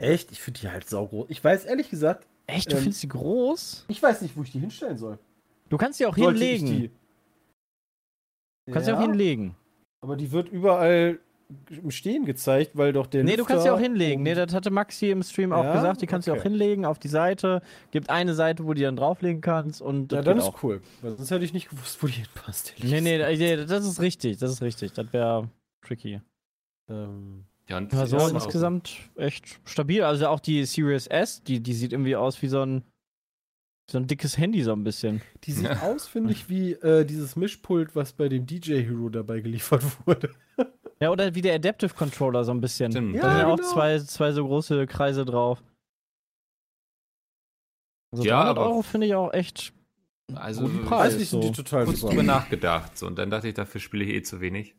Echt? Ich finde die halt saugroß. Ich weiß ehrlich gesagt, Echt, du Ähm, findest die groß? ich weiß nicht, wo ich die hinstellen soll. Du kannst sie auch Sollte hinlegen. Du kannst sie Ja, auch hinlegen. Aber die wird überall im Stehen gezeigt, weil doch der Nee, du kannst sie auch Lüfter hinlegen. Nee, das hatte Maxi im Stream auch Ja? gesagt. Die kannst du Okay. auch hinlegen auf die Seite. Gibt eine Seite, wo du die dann drauflegen kannst und Ja, das dann ist auch. cool. Weil sonst hätte ich nicht gewusst, wo die hinpasst. Nee, nee, das ist richtig. Das ist richtig. Das wäre tricky. Ähm, Ja, und Ja, so ja, insgesamt echt stabil. Also auch die Series S, die, die sieht irgendwie aus wie so ein, so ein dickes Handy, so ein bisschen. die sieht Ja. aus, finde ich, wie äh, dieses Mischpult, was bei dem DJ Hero dabei geliefert [LAUGHS] wurde. Ja, oder wie der Adaptive Controller, so ein bisschen. Stimmt. Da sind ja auch genau. zwei, zwei so große Kreise drauf. Also Ja, 300 aber- Euro finde ich auch echt Also, guten ich Preis. Sind so. die total kurz drüber nachgedacht. So, und dann dachte ich, dafür spiele ich eh zu wenig.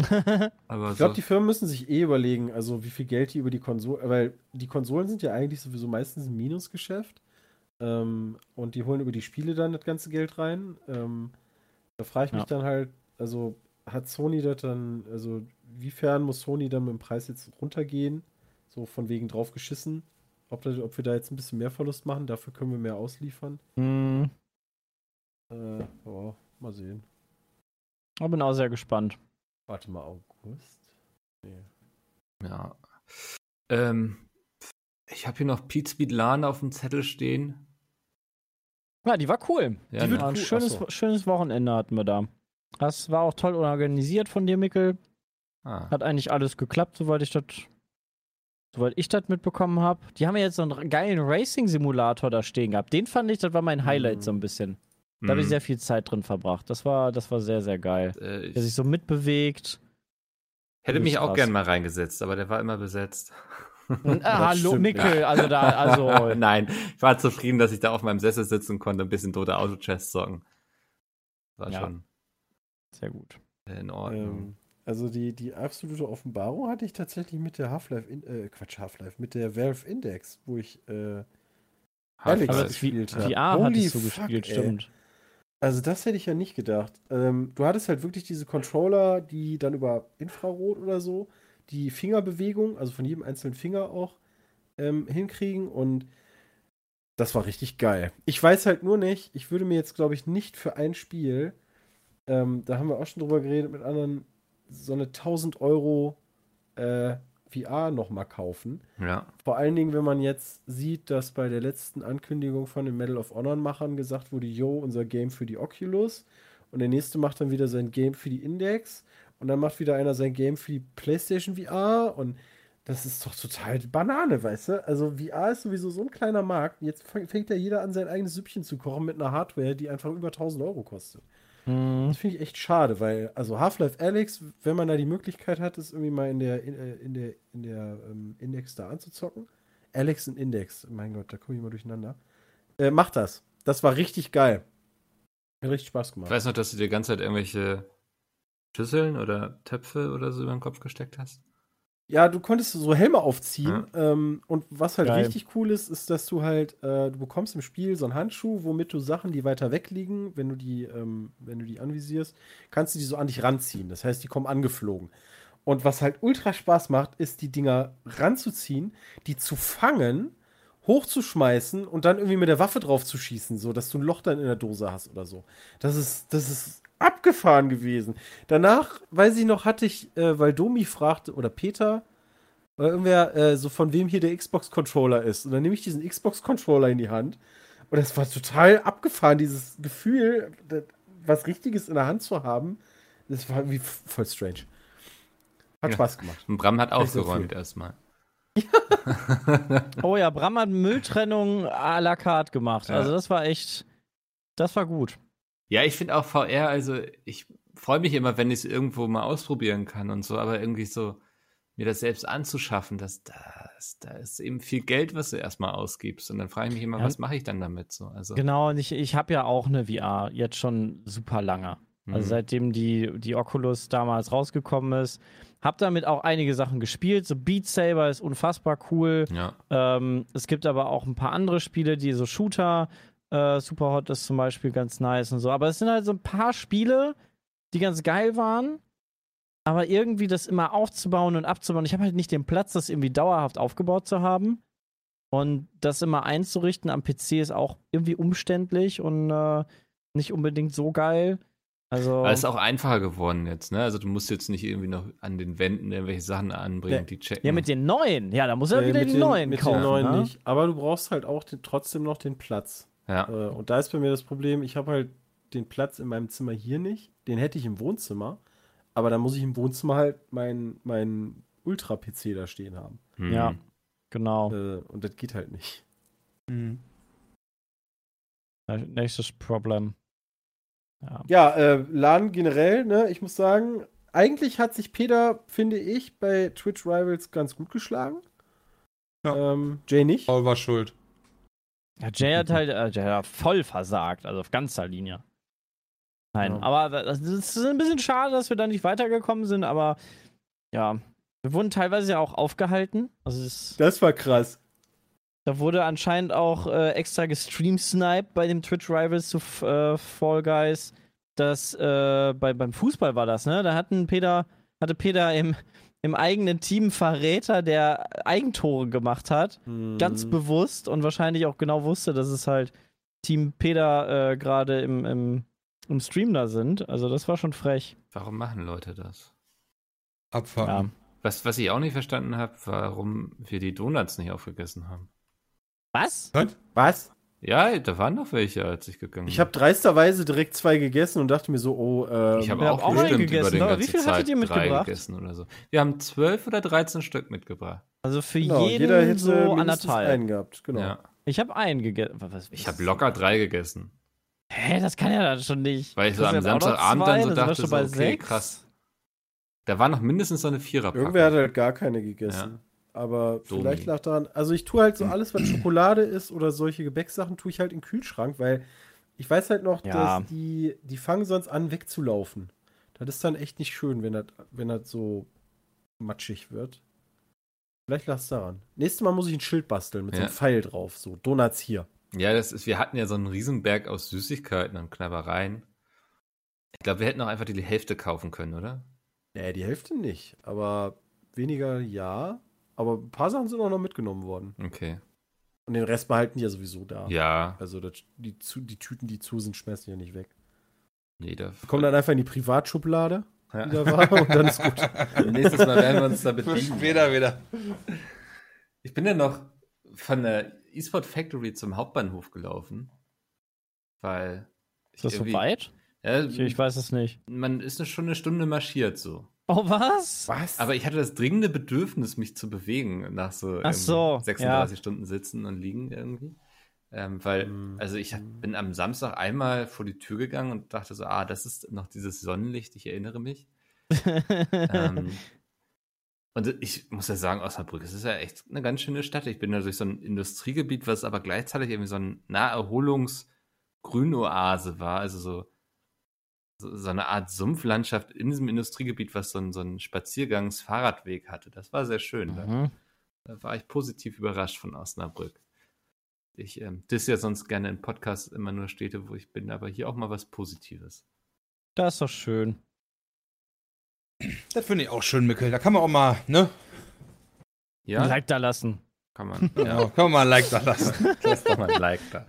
[LAUGHS] Aber Ich glaube, so, die Firmen müssen sich eh überlegen, also wie viel Geld die über die Konsolen, weil die Konsolen sind ja eigentlich sowieso meistens ein Minusgeschäft. Ähm, und die holen über die Spiele dann das ganze Geld rein. Ähm, da frage ich mich Ja. dann halt, also hat Sony das dann, also wiefern muss Sony dann mit dem Preis jetzt runtergehen? So von wegen drauf geschissen. Ob, das, ob wir da jetzt ein bisschen mehr Verlust machen, dafür können wir mehr ausliefern. Hm, Äh, ja, mal sehen. ich bin auch sehr gespannt. Warte mal, August? Nee. ja. Ähm, ich habe hier noch Pete Speed LAN auf dem Zettel stehen. Ja, die war cool. Ja, Die wird ne? War ein cool. schönes, Ach so. schönes Wochenende hatten wir da. Das war auch toll organisiert von dir, Mikkel. Ah. Hat eigentlich alles geklappt, soweit ich das soweit ich das mitbekommen habe. Die haben ja jetzt so einen geilen Racing-Simulator da stehen gehabt. Den fand ich, das war mein Highlight Mhm. so ein bisschen. Da habe ich Mhm. sehr viel Zeit drin verbracht. Das war, das war sehr, sehr geil. Äh, Der sich ich so mitbewegt. hätte mich auch gern mal reingesetzt, aber der war immer besetzt. [LAUGHS] Ah, hallo, stimmt Mikkel. Also da, also. [LAUGHS] Nein, ich war zufrieden, dass ich da auf meinem Sessel sitzen konnte und ein bisschen tote Auto-Chess zocken. War Ja. schon Sehr gut. in Ordnung. Ähm, also die, die absolute Offenbarung hatte ich tatsächlich mit der Half-Life, äh, Quatsch, Half-Life, mit der Valve Index, wo ich äh, Alex gespielt hat. VR Holy hattest du fuck, gespielt, ey. stimmt. Also das hätte ich ja nicht gedacht. Ähm, du hattest halt wirklich diese Controller, die dann über Infrarot oder so die Fingerbewegung, also von jedem einzelnen Finger auch, ähm, hinkriegen und das war richtig geil. Ich weiß halt nur nicht, ich würde mir jetzt, glaube ich, nicht für ein Spiel, ähm, da haben wir auch schon drüber geredet mit anderen, so eine 1000 Euro äh, VR nochmal kaufen. Ja. Vor allen Dingen, wenn man jetzt sieht, dass bei der letzten Ankündigung von den Medal of Honor-Machern gesagt wurde, yo, unser Game für die Oculus. Und der nächste macht dann wieder sein Game für die Index. Und dann macht wieder einer sein Game für die PlayStation VR. Und das ist doch total Banane, weißt du? Also VR ist sowieso so ein kleiner Markt. Jetzt fängt ja jeder an, sein eigenes Süppchen zu kochen mit einer Hardware, die einfach über 1000 Euro kostet. Mhm. Das finde ich echt schade, weil, also Half-Life Alyx, wenn man da die Möglichkeit hat, es irgendwie mal in der, in, äh, in der, in der ähm, Index da anzuzocken. Alex und Index, mein Gott, da komme ich mal durcheinander. Äh, macht das. Das war richtig geil. Hat richtig Spaß Ich gemacht. weiß noch, dass du die ganze Zeit irgendwelche Schüsseln oder Töpfe oder so über den Kopf gesteckt hast. Ja, du konntest so Helme aufziehen. Ähm, und was halt Geil. richtig cool ist, ist, dass du halt, äh, du bekommst im Spiel so einen Handschuh, womit du Sachen, die weiter weg liegen, wenn du die, ähm, wenn du die anvisierst, kannst du die so an dich ranziehen. Das heißt, die kommen angeflogen. Und was halt ultra Spaß macht, ist, die Dinger ranzuziehen, die zu fangen, hochzuschmeißen und dann irgendwie mit der Waffe drauf zu schießen, so dass du ein Loch dann in der Dose hast oder so. Das ist, das ist abgefahren gewesen. Danach, weiß ich noch, hatte ich, äh, weil Domi fragte, oder Peter, oder irgendwer, äh, so von wem hier der Xbox-Controller ist. Und dann nehme ich diesen Xbox-Controller in die Hand. Und es war total abgefahren, dieses Gefühl, das, was Richtiges in der Hand zu haben. Das war irgendwie voll strange. Hat Ja. Spaß gemacht. Und Bram hat so aufgeräumt erstmal. [LAUGHS] Oh ja, Bram hat Mülltrennung à la carte gemacht. Ja. Also das war echt, das war gut. Ja, ich finde auch VR, also ich freue mich immer, wenn ich es irgendwo mal ausprobieren kann und so, aber irgendwie so mir das selbst anzuschaffen, dass das, da ist eben viel Geld, was du erstmal ausgibst. Und dann frage ich mich immer, Ja. was mache ich dann damit so? Also, Genau, und ich, ich habe ja auch eine VR, jetzt schon super lange. Also Mhm. seitdem die, die Oculus damals rausgekommen ist. Hab damit auch einige Sachen gespielt. So Beat Saber ist unfassbar cool. ja. Ähm, es gibt aber auch ein paar andere Spiele, die so Shooter, äh, Superhot ist zum Beispiel ganz nice und so. Aber es sind halt so ein paar Spiele, die ganz geil waren. Aber irgendwie das immer aufzubauen und abzubauen. Ich habe halt nicht den Platz, das irgendwie dauerhaft aufgebaut zu haben. Und das immer einzurichten am PC ist auch irgendwie umständlich und äh, nicht unbedingt so geil. Also. Aber es ist auch einfacher geworden jetzt, ne? Also du musst jetzt nicht irgendwie noch an den Wänden irgendwelche Sachen anbringen, Ja. die checken. ja, mit den neuen. Ja, da muss er Äh, wieder mit die den- neuen mit kaufen. den neuen ne? nicht. Aber du brauchst halt auch den, trotzdem noch den Platz. Ja. Äh, und da ist bei mir das Problem, ich habe halt den Platz in meinem Zimmer hier nicht. Den hätte ich im Wohnzimmer. Aber dann muss ich im Wohnzimmer halt meinen mein Ultra-PC da stehen haben. Hm. Ja, genau. Äh, und das geht halt nicht. Nächstes Problem. Ja. Ja, äh, LAN generell, ne, ich muss sagen, eigentlich hat sich Peter, finde ich, bei Twitch Rivals ganz gut geschlagen. Ja. Ähm, Jay nicht. Paul war schuld. Ja, Jay hat halt äh, Jay hat voll versagt, also auf ganzer Linie. Nein, Ja. aber das ist ein bisschen schade, dass wir da nicht weitergekommen sind, aber ja, wir wurden teilweise ja auch aufgehalten. Also es, Das war krass. da wurde anscheinend auch äh, extra gestreamsniped bei dem Twitch Rivals zu äh, Fall Guys. Das äh, bei, beim Fußball war das, ne? Da hatten Peter, hatte Peter im, im eigenen Team Verräter, der Eigentore gemacht hat. ganz Mhm. bewusst und wahrscheinlich auch genau wusste, dass es halt Team Peter äh, gerade im, im, im Stream da sind. Also das war schon frech. Warum machen Leute das? Ja. Abfahren. Was, was ich auch nicht verstanden habe, warum wir die Donuts nicht aufgegessen haben. Was? Was? Ja, da waren noch welche, als ich gegangen Ich habe dreisterweise direkt zwei gegessen und dachte mir so, oh, ähm, Ich habe auch, auch bestimmt gegessen, über den wie viel hattet ihr mitgebracht? gegessen oder so. Wir haben zwölf oder 13 Stück mitgebracht. Also für genau, jeden jeder hätte so anderthalb. einen gehabt. Genau. Ja. Ich habe einen gegessen. Was- Ich habe locker drei gegessen. Hä, das kann ja dann schon nicht. Weil ich so Das am Samstagabend dann so das dachte, schon so, bei okay, sechs. krass. Da war noch mindestens so eine Viererpackung. Irgendwer hat halt gar keine gegessen. Aber Domi. vielleicht lag daran, also ich tue halt so alles, was Schokolade ist oder solche Gebäcksachen, tue ich halt in den Kühlschrank, weil ich weiß halt noch, Ja. dass die, die fangen sonst an wegzulaufen. Das ist dann echt nicht schön, wenn das, wenn das so matschig wird. Vielleicht lag es daran. Nächstes Mal muss ich ein Schild basteln mit so Ja. einem Pfeil drauf, so Donuts hier. Ja, das ist, wir hatten ja so einen Riesenberg aus Süßigkeiten und Knabbereien. Ich glaube, wir hätten auch einfach die Hälfte kaufen können, oder? Nee, die Hälfte nicht. Aber weniger ja. Aber ein paar Sachen sind auch noch mitgenommen worden. Okay. Und den Rest behalten die ja sowieso da. Ja, Also das, die, die Tüten, die zu sind, schmeißen die ja nicht weg. nee, da Kommen dann einfach in die Privatschublade, Ja. die da war, und dann ist gut. [LAUGHS] Nächstes Mal werden wir uns da bedienen. Später wieder. Ich bin ja noch von der eSport Factory zum Hauptbahnhof gelaufen, weil Ist das so weit? Ja, Ich, ich weiß es nicht. man ist schon eine Stunde marschiert so. Oh, was? Was? Aber ich hatte das dringende Bedürfnis, mich zu bewegen nach so, Ach so, 36 Stunden sitzen und liegen irgendwie. Ähm, weil, Mhm. also ich bin am Samstag einmal vor die Tür gegangen und dachte so, ah, das ist noch dieses Sonnenlicht, ich erinnere mich. [LAUGHS] ähm, und ich muss ja sagen, Osnabrück, es ist ja echt eine ganz schöne Stadt. Ich bin da durch so ein Industriegebiet, was aber gleichzeitig irgendwie so ein Naherholungs-Grünoase war, also so, so, eine Art Sumpflandschaft in diesem Industriegebiet, was so einen, so einen Spaziergangs-Fahrradweg hatte. Das war sehr schön. Da, Mhm. da war ich positiv überrascht von Osnabrück. Ich ähm, dis ja sonst gerne in Podcasts immer nur Städte, wo ich bin, aber hier auch mal was Positives. Das ist doch schön. Das finde ich auch schön, Mickel. Da kann man auch mal, ne? Ja, Ein Like da lassen. kann man. Ja, Ja, kann man mal ein Like da lassen. lass doch mal ein Like da.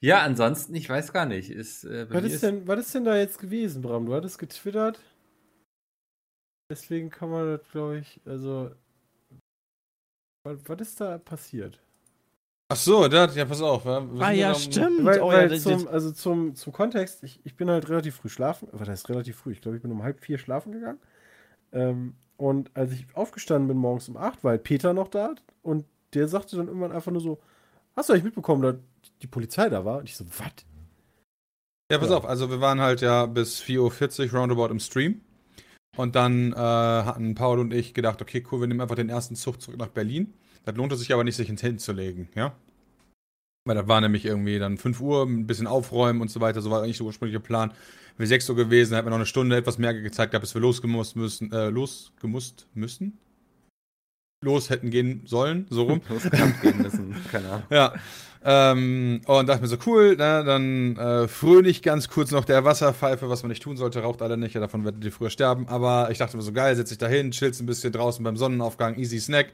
Ja, ansonsten, ich weiß gar nicht. Ist, äh, Was ist, denn, was ist denn da jetzt gewesen, Bram? Du hattest getwittert. Deswegen kann man das, glaube ich, also. Was, was ist da passiert? Ach so, das, ja, pass auf. Ja. Wir Ah ja, stimmt. Weil, oh, weil ja, das, zum, also zum, zum Kontext, ich, ich bin halt relativ früh schlafen. Was heißt relativ früh? Ich glaube, ich bin um halb vier schlafen gegangen. Ähm, und als ich aufgestanden bin morgens um acht, war halt Peter noch da. Und der sagte dann irgendwann einfach nur so: Hast du eigentlich mitbekommen, dass die Polizei da war? Und ich so: Was? Ja, pass Ja. auf, also wir waren halt ja bis 4.40 Uhr roundabout im Stream. Und dann äh, hatten Paul und ich gedacht, okay, cool, wir nehmen einfach den ersten Zug zurück nach Berlin. Das lohnte sich aber nicht, sich ins Hin zu legen, ja? Weil das war nämlich irgendwie dann 5 Uhr, ein bisschen aufräumen und so weiter. So war eigentlich der ursprüngliche Plan. Wäre 6 Uhr gewesen, hätten wir noch eine Stunde etwas mehr gezeigt gehabt, bis wir losgemusst müssen, äh, losgemusst müssen? Los hätten gehen sollen, so rum. losgehabt gehen müssen. Keine Ahnung. [LAUGHS] Ja. Ähm, und dachte mir so, cool, na, dann äh, fröhlich ganz kurz noch der Wasserpfeife, was man nicht tun sollte, raucht alle nicht, ja, davon werdet ihr früher sterben. Aber ich dachte mir so, geil, setz dich da hin, chillst ein bisschen draußen beim Sonnenaufgang, easy Snack.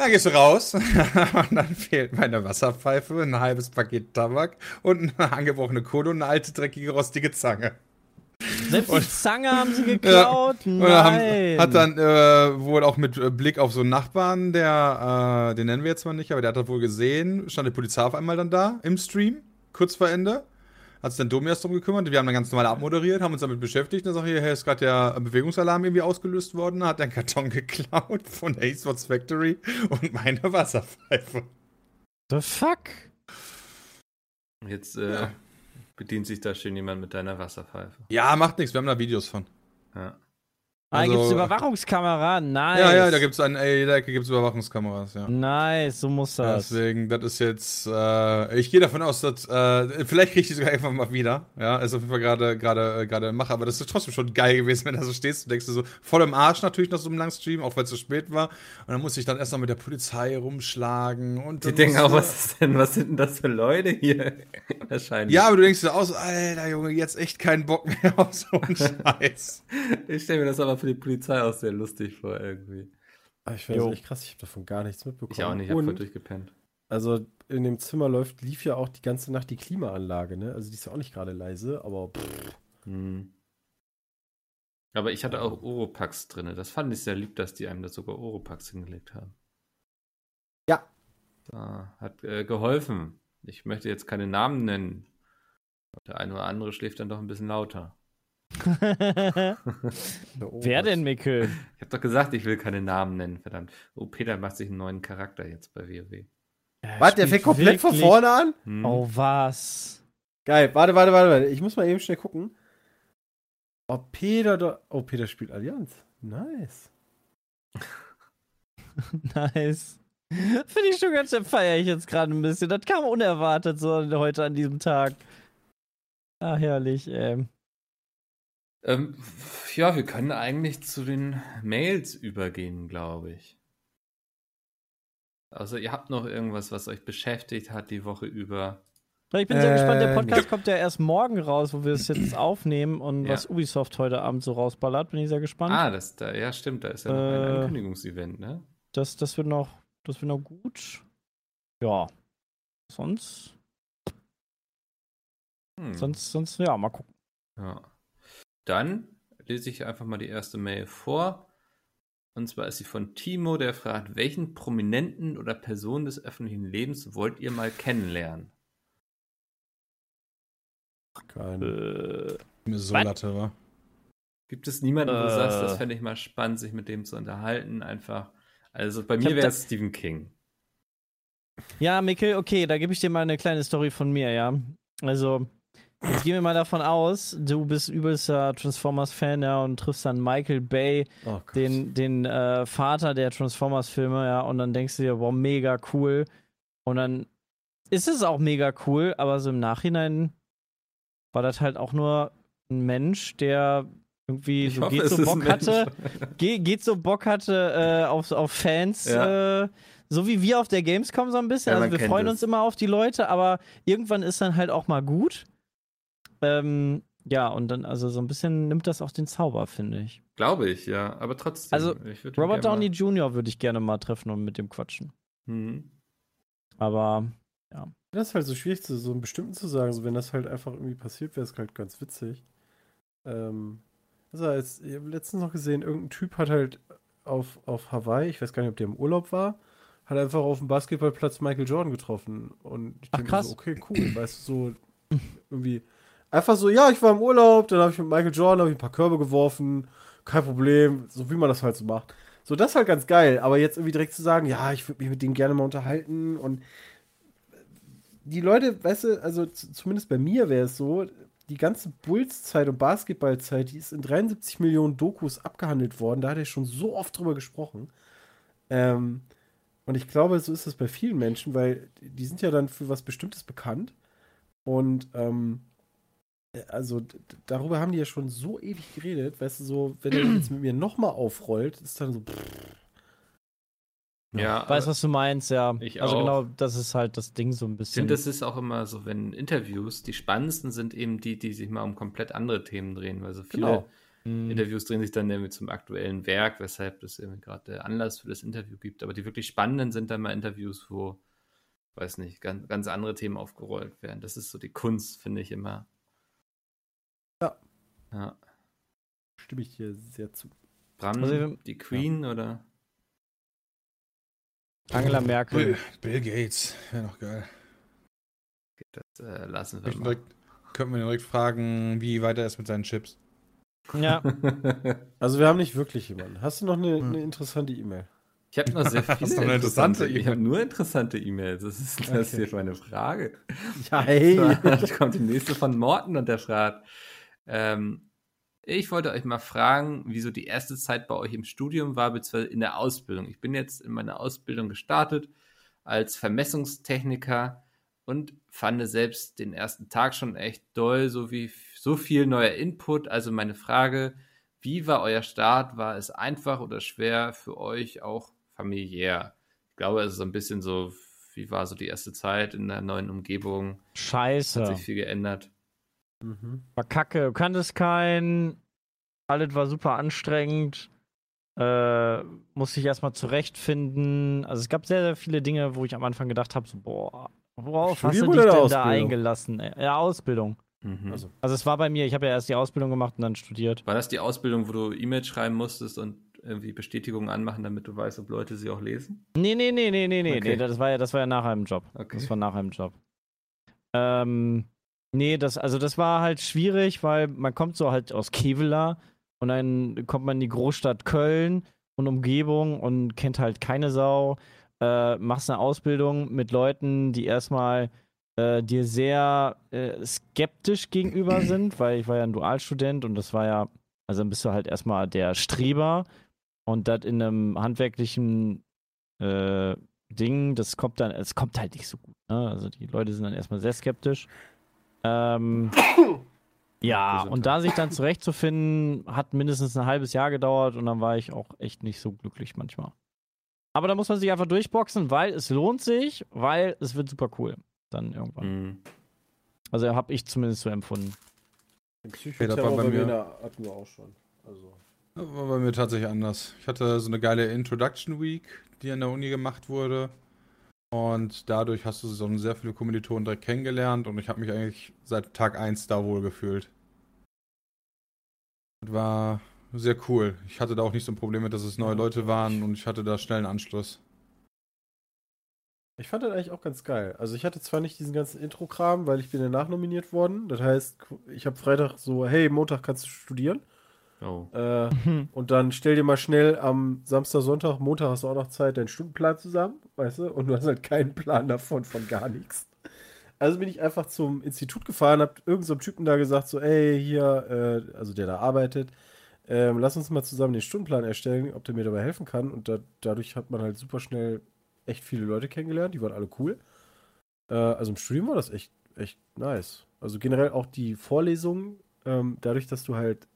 Ja, gehst du raus [LAUGHS] und dann fehlt meine Wasserpfeife, ein halbes Paket Tabak und eine angebrochene Kohle und eine alte, dreckige, rostige Zange. Selbst die Zange haben sie geklaut. Und da haben, Nein. hat dann äh, wohl auch mit äh, Blick auf so einen Nachbarn, der, äh, den nennen wir jetzt mal nicht, aber der hat das wohl gesehen, stand die Polizei auf einmal dann da im Stream, kurz vor Ende. Hat sich dann Domias drum gekümmert, wir haben dann ganz normal abmoderiert, haben uns damit beschäftigt. Dann sag ich, hier ist gerade der Bewegungsalarm irgendwie ausgelöst worden, hat einen Karton [LAUGHS] geklaut von der Esports Factory und meine Wasserpfeife. The fuck? Jetzt äh, Ja. Bedient sich da schön jemand mit deiner Wasserpfeife. Ja, macht nichts, wir haben da Videos von. Ja. Ah, Also- gibt's Überwachungskamera? Nice. Ja, ja, da gibt es an jeder Ecke gibt's Überwachungskameras, ja. Nice, so muss das. Deswegen, das ist jetzt, äh, ich gehe davon aus, dass, äh, vielleicht kriege ich die sogar irgendwann mal wieder. Ja, ist auf jeden Fall gerade, gerade, äh, gerade mache, aber das ist trotzdem schon geil gewesen, wenn du da so stehst und denkst du so, voll im Arsch natürlich nach so einem langen Stream, auch weil es so spät war. Und dann muss ich dann erst noch mit der Polizei rumschlagen und. Die denken auch, was ist denn, was sind denn das für Leute hier? [LAUGHS] Wahrscheinlich. Ja, aber du denkst dir auch so, Alter Junge, jetzt echt keinen Bock mehr auf so einen [LAUGHS] Scheiß. Ich stelle mir das aber für die Polizei auch sehr lustig vor, irgendwie. Ah, Ich weiß Jo. echt krass, ich habe davon gar nichts mitbekommen. Ich auch nicht, ich hab voll durchgepennt. also in dem Zimmer läuft, lief ja auch die ganze Nacht die Klimaanlage, ne? Also die ist ja auch nicht gerade leise, aber pff, Hm. Aber ich hatte auch Oropax drin. Das fand ich sehr lieb, dass die einem da sogar Oropax hingelegt haben. Ja. Da, hat äh, geholfen. Ich möchte jetzt keine Namen nennen. Der eine oder andere schläft dann doch ein bisschen lauter. [LAUGHS] Wer denn, Mickel? Ich habe doch gesagt, ich will keine Namen nennen, verdammt. Oh, Peter macht sich einen neuen Charakter jetzt bei WoW. Was, der fängt komplett von vorne an? Hm? Oh, was? Geil, warte, warte, warte, warte. Ich muss mal eben schnell gucken. Oh, Peter da. Oh, Peter spielt Allianz. Nice. [LAUGHS] Nice. Finde ich schon ganz schön, feiere ich jetzt gerade ein bisschen. Das kam unerwartet so heute an diesem Tag. Ah, herrlich, ähm. Ähm, ja, wir können eigentlich zu den Mails übergehen, glaube ich. Also ihr habt noch irgendwas, was euch beschäftigt hat die Woche über. Ich bin sehr gespannt, der Äh, Podcast kommt ja erst morgen raus, wo wir es jetzt [CLEARS THROAT] aufnehmen und Ja. was Ubisoft heute Abend so rausballert. Bin ich sehr gespannt. Ah, das da, ja stimmt, da ist ja noch ein Äh, Ankündigungsevent, ne? Das, das wird noch, das wird noch gut. Ja. Sonst, Hm. sonst, sonst, ja, mal gucken. Ja. Dann lese ich einfach mal die erste Mail vor. Und zwar ist sie von Timo, der fragt, welchen Prominenten oder Person des öffentlichen Lebens wollt ihr mal kennenlernen? Keine. Äh, Mir so? Latte, wa? Gibt es niemanden, wo du sagst, das Äh. fände ich mal spannend, sich mit dem zu unterhalten? Einfach. Also bei mir wäre es Stephen King. Ja, Mikkel, okay, da gebe ich dir mal eine kleine Story von mir, ja. Also, jetzt gehen wir mal davon aus, du bist übelster Transformers-Fan, ja, und triffst dann Michael Bay, Oh den, den äh, Vater der Transformers-Filme, ja, und dann denkst du dir, wow, mega cool. Und dann ist es auch mega cool, aber so im Nachhinein war das halt auch nur ein Mensch, der irgendwie so geht so Bock hatte, [LAUGHS] Ge geht so Bock hatte äh, auf, auf Fans, Ja. äh, so wie wir auf der Gamescom so ein bisschen. Ja, also wir freuen es. uns immer auf die Leute, aber irgendwann ist dann halt auch mal gut. Ähm, ja, und dann, also so ein bisschen nimmt das auch den Zauber, finde ich. Glaube ich, ja. Aber trotzdem. Also, Robert Downey Jr. würde ich gerne mal treffen und mit dem quatschen. Mal, hm. Aber Das ist halt so schwierig, zu, so einen bestimmten zu sagen. So, wenn das halt einfach irgendwie passiert, wäre es halt ganz witzig. Ähm, also als, ich habe letztens noch gesehen, irgendein Typ hat halt auf, auf Hawaii, ich weiß gar nicht, ob der im Urlaub war, hat einfach auf dem Basketballplatz Michael Jordan getroffen. Und ich Ach, denke mir krass. so, okay, cool, weißt du, so [CLEARS THROAT] irgendwie einfach so, ja, ich war im Urlaub, dann habe ich mit Michael Jordan ich ein paar Körbe geworfen, kein Problem, so wie man das halt so macht. So, das ist halt ganz geil, aber jetzt irgendwie direkt zu sagen, ja, ich würde mich mit dem gerne mal unterhalten und die Leute, weißt du, also zumindest bei mir wäre es so, die ganze Bulls-Zeit und Basketball-Zeit, die ist in 73 Millionen Dokus abgehandelt worden. Da hat er schon so oft drüber gesprochen. Ähm, und ich glaube, so ist das bei vielen Menschen, weil die sind ja dann für was Bestimmtes bekannt. Und ähm, äh, also d- d- darüber haben die ja schon so ewig geredet, weißt du, so, wenn er jetzt [CLEARS THROAT] mit mir nochmal aufrollt, ist dann so, pff, Ja, weiß, was du meinst, ja. Ich also auch. genau, das ist halt das Ding so ein ich bisschen. finde, das ist auch immer so, wenn Interviews, die spannendsten sind eben die, die sich mal um komplett andere Themen drehen, weil so viele Genau. Mhm. Interviews drehen sich dann irgendwie zum aktuellen Werk, weshalb das irgendwie gerade der Anlass für das Interview gibt. Aber die wirklich spannenden sind dann mal Interviews, wo, weiß nicht, ganz, ganz andere Themen aufgerollt werden. Das ist so die Kunst, finde ich immer. Ja. Ja. stimme ich dir sehr zu. Bram, Also, die Queen oder? Angela Merkel. Bill, Bill Gates, wäre noch geil. Das äh, lassen wir Ich mal. direkt, könnten wir ihn direkt fragen, wie weit er ist mit seinen Chips. Ja. [LAUGHS] Also wir haben nicht wirklich jemanden. Hast du noch eine, Hm. eine interessante E-Mail? Ich habe noch sehr viele [LAUGHS] Hast du noch eine interessante Ich E-Mail? habe nur interessante E-Mails. Das ist, das ist Okay. hier meine Frage. Ja, [LAUGHS] hey. Da kommt die nächste von Morten und der fragt, ähm, ich wollte euch mal fragen, wieso die erste Zeit bei euch im Studium war, beziehungsweise in der Ausbildung. Ich bin jetzt in meiner Ausbildung gestartet als Vermessungstechniker und fand selbst den ersten Tag schon echt doll, so wie so viel neuer Input. Also meine Frage, wie war euer Start? War es einfach oder schwer für euch auch familiär? Ich glaube, es ist so ein bisschen so, wie war so die erste Zeit in der neuen Umgebung? Hat Scheiße. sich viel geändert. Mhm. War kacke. Du kanntest keinen. Alles war super anstrengend. Äh, musste ich erstmal zurechtfinden. Also es gab sehr, sehr viele Dinge, wo ich am Anfang gedacht habe, so, boah, worauf hast du Studium dich denn da Ausbildung? eingelassen? ey? Ja, Ausbildung. Mhm. Also, Also es war bei mir, ich habe ja erst die Ausbildung gemacht und dann studiert. War das die Ausbildung, wo du E-Mails schreiben musstest und irgendwie Bestätigungen anmachen, damit du weißt, ob Leute sie auch lesen? Nee, nee, nee, nee, nee, nee, Okay. nee, das war ja, das war ja nach einem Job. Okay. Das war nach einem Job. Ähm, nee, das, also das war halt schwierig, weil man kommt so halt aus Kevela und dann kommt man in die Großstadt Köln und Umgebung und kennt halt keine Sau. Äh, machst eine Ausbildung mit Leuten, die erstmal äh, dir sehr äh, skeptisch gegenüber [CLEARS THROAT] sind, weil ich war ja ein Dualstudent und das war ja, also dann bist du halt erstmal der Streber und das in einem handwerklichen äh, Ding, das kommt dann, es kommt halt nicht so gut. Ne? Also die Leute sind dann erstmal sehr skeptisch. Ähm, [COUGHS] ja, und da sich dann zurechtzufinden, hat mindestens ein halbes Jahr gedauert und dann war ich auch echt nicht so glücklich manchmal. Aber da muss man sich einfach durchboxen, weil es lohnt sich, weil es wird super cool. Dann irgendwann. Mhm. Also habe ich zumindest so empfunden. Psychoterror war bei mir hatten wir auch schon. Also. Das war bei mir tatsächlich anders. Ich hatte so eine geile Introduction Week, die an der Uni gemacht wurde. Und dadurch hast du so sehr viele Kommilitonen direkt kennengelernt und ich habe mich eigentlich seit Tag 1 da wohl gefühlt. Das war sehr cool. Ich hatte da auch nicht so ein Problem mit, dass es neue Leute waren und ich hatte da schnell einen Anschluss. Ich fand das eigentlich auch ganz geil. Also ich hatte zwar nicht diesen ganzen Intro-Kram, weil ich bin danach nominiert worden. Das heißt, ich habe Freitag so, hey, Montag kannst du studieren. Oh. Äh, und dann stell dir mal schnell am Samstag, Sonntag, Montag hast du auch noch Zeit, deinen Stundenplan zusammen, weißt du? Und du hast halt keinen Plan davon, von gar nichts. Also bin ich einfach zum Institut gefahren, hab irgendeinem so Typen da gesagt, so, ey, hier, äh, also der da arbeitet, ähm, lass uns mal zusammen den Stundenplan erstellen, ob der mir dabei helfen kann. Und da, dadurch hat man halt super schnell echt viele Leute kennengelernt, die waren alle cool. Äh, also im Studium war das echt, echt nice. Also generell auch die Vorlesungen, ähm, dadurch, dass du halt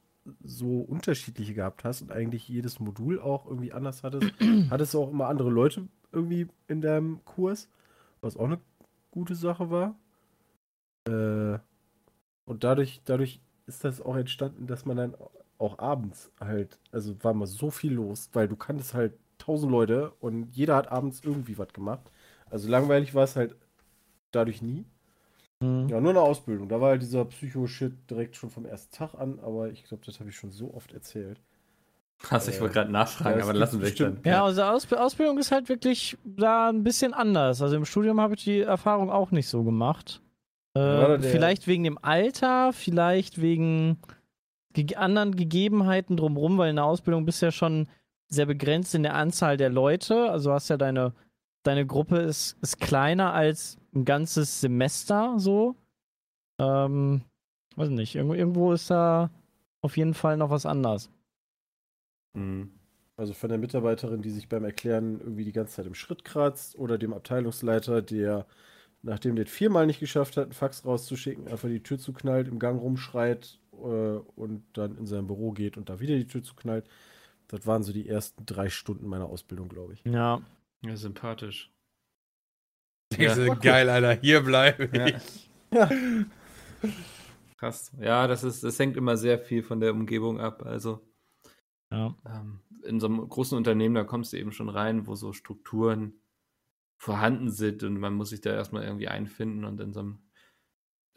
so unterschiedliche gehabt hast und eigentlich jedes Modul auch irgendwie anders hattest, [CLEARS THROAT] hattest du auch immer andere Leute irgendwie in deinem Kurs, was auch eine gute Sache war. Äh, und dadurch, dadurch ist das auch entstanden, dass man dann auch abends halt, also war mal so viel los, weil du kanntest halt tausend Leute und jeder hat abends irgendwie was gemacht. Also langweilig war es halt dadurch nie. Mhm. Ja, nur eine Ausbildung. Da war halt dieser Psycho-Shit direkt schon vom ersten Tag an, aber ich glaube, das habe ich schon so oft erzählt. Also ich wollte gerade nachfragen, Ja, aber lassen wir es dann. Ja, unsere Ausb Ausbildung ist halt wirklich da ein bisschen anders. Also im Studium habe ich die Erfahrung auch nicht so gemacht. Äh, vielleicht wegen dem Alter, vielleicht wegen ge anderen Gegebenheiten drumherum, weil in der Ausbildung bist du ja schon sehr begrenzt in der Anzahl der Leute. Also hast ja deine, deine Gruppe ist, ist kleiner als ein ganzes Semester so. Ähm, weiß nicht, irgendwo, irgendwo ist da auf jeden Fall noch was anders. Mhm. Also von der Mitarbeiterin, die sich beim Erklären irgendwie die ganze Zeit im Schritt kratzt, oder dem Abteilungsleiter, der, nachdem der es viermal nicht geschafft hat, einen Fax rauszuschicken, einfach die Tür zuknallt, im Gang rumschreit äh, und dann in sein Büro geht und da wieder die Tür zuknallt. Das waren so die ersten drei Stunden meiner Ausbildung, glaube ich. Ja. Ja, sympathisch. Denkst [LAUGHS] Ja. du, geil, Alter, hier bleibe Ja. ich. Ja. Krass. Ja, das ist, das hängt immer sehr viel von der Umgebung ab. Also Ja. ähm, in so einem großen Unternehmen, da kommst du eben schon rein, wo so Strukturen vorhanden sind und man muss sich da erstmal irgendwie einfinden und in so einem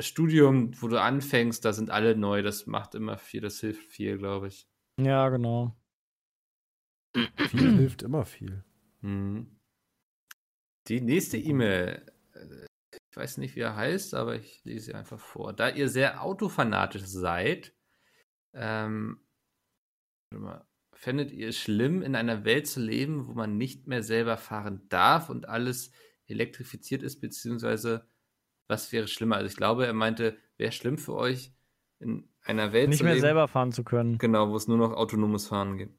Studium, wo du anfängst, da sind alle neu, das macht immer viel, das hilft viel, glaube ich. Ja, genau. Viel hilft immer viel. Mhm. Die nächste E-Mail, äh, ich weiß nicht, wie er heißt, aber ich lese sie einfach vor. Da ihr sehr autofanatisch seid, ähm, mal, fändet ihr es schlimm, in einer Welt zu leben, wo man nicht mehr selber fahren darf und alles elektrifiziert ist, beziehungsweise was wäre schlimmer? Also ich glaube, er meinte, wäre schlimm für euch, in einer Welt Nicht zu mehr leben, selber fahren zu können. genau, wo es nur noch autonomes Fahren gibt.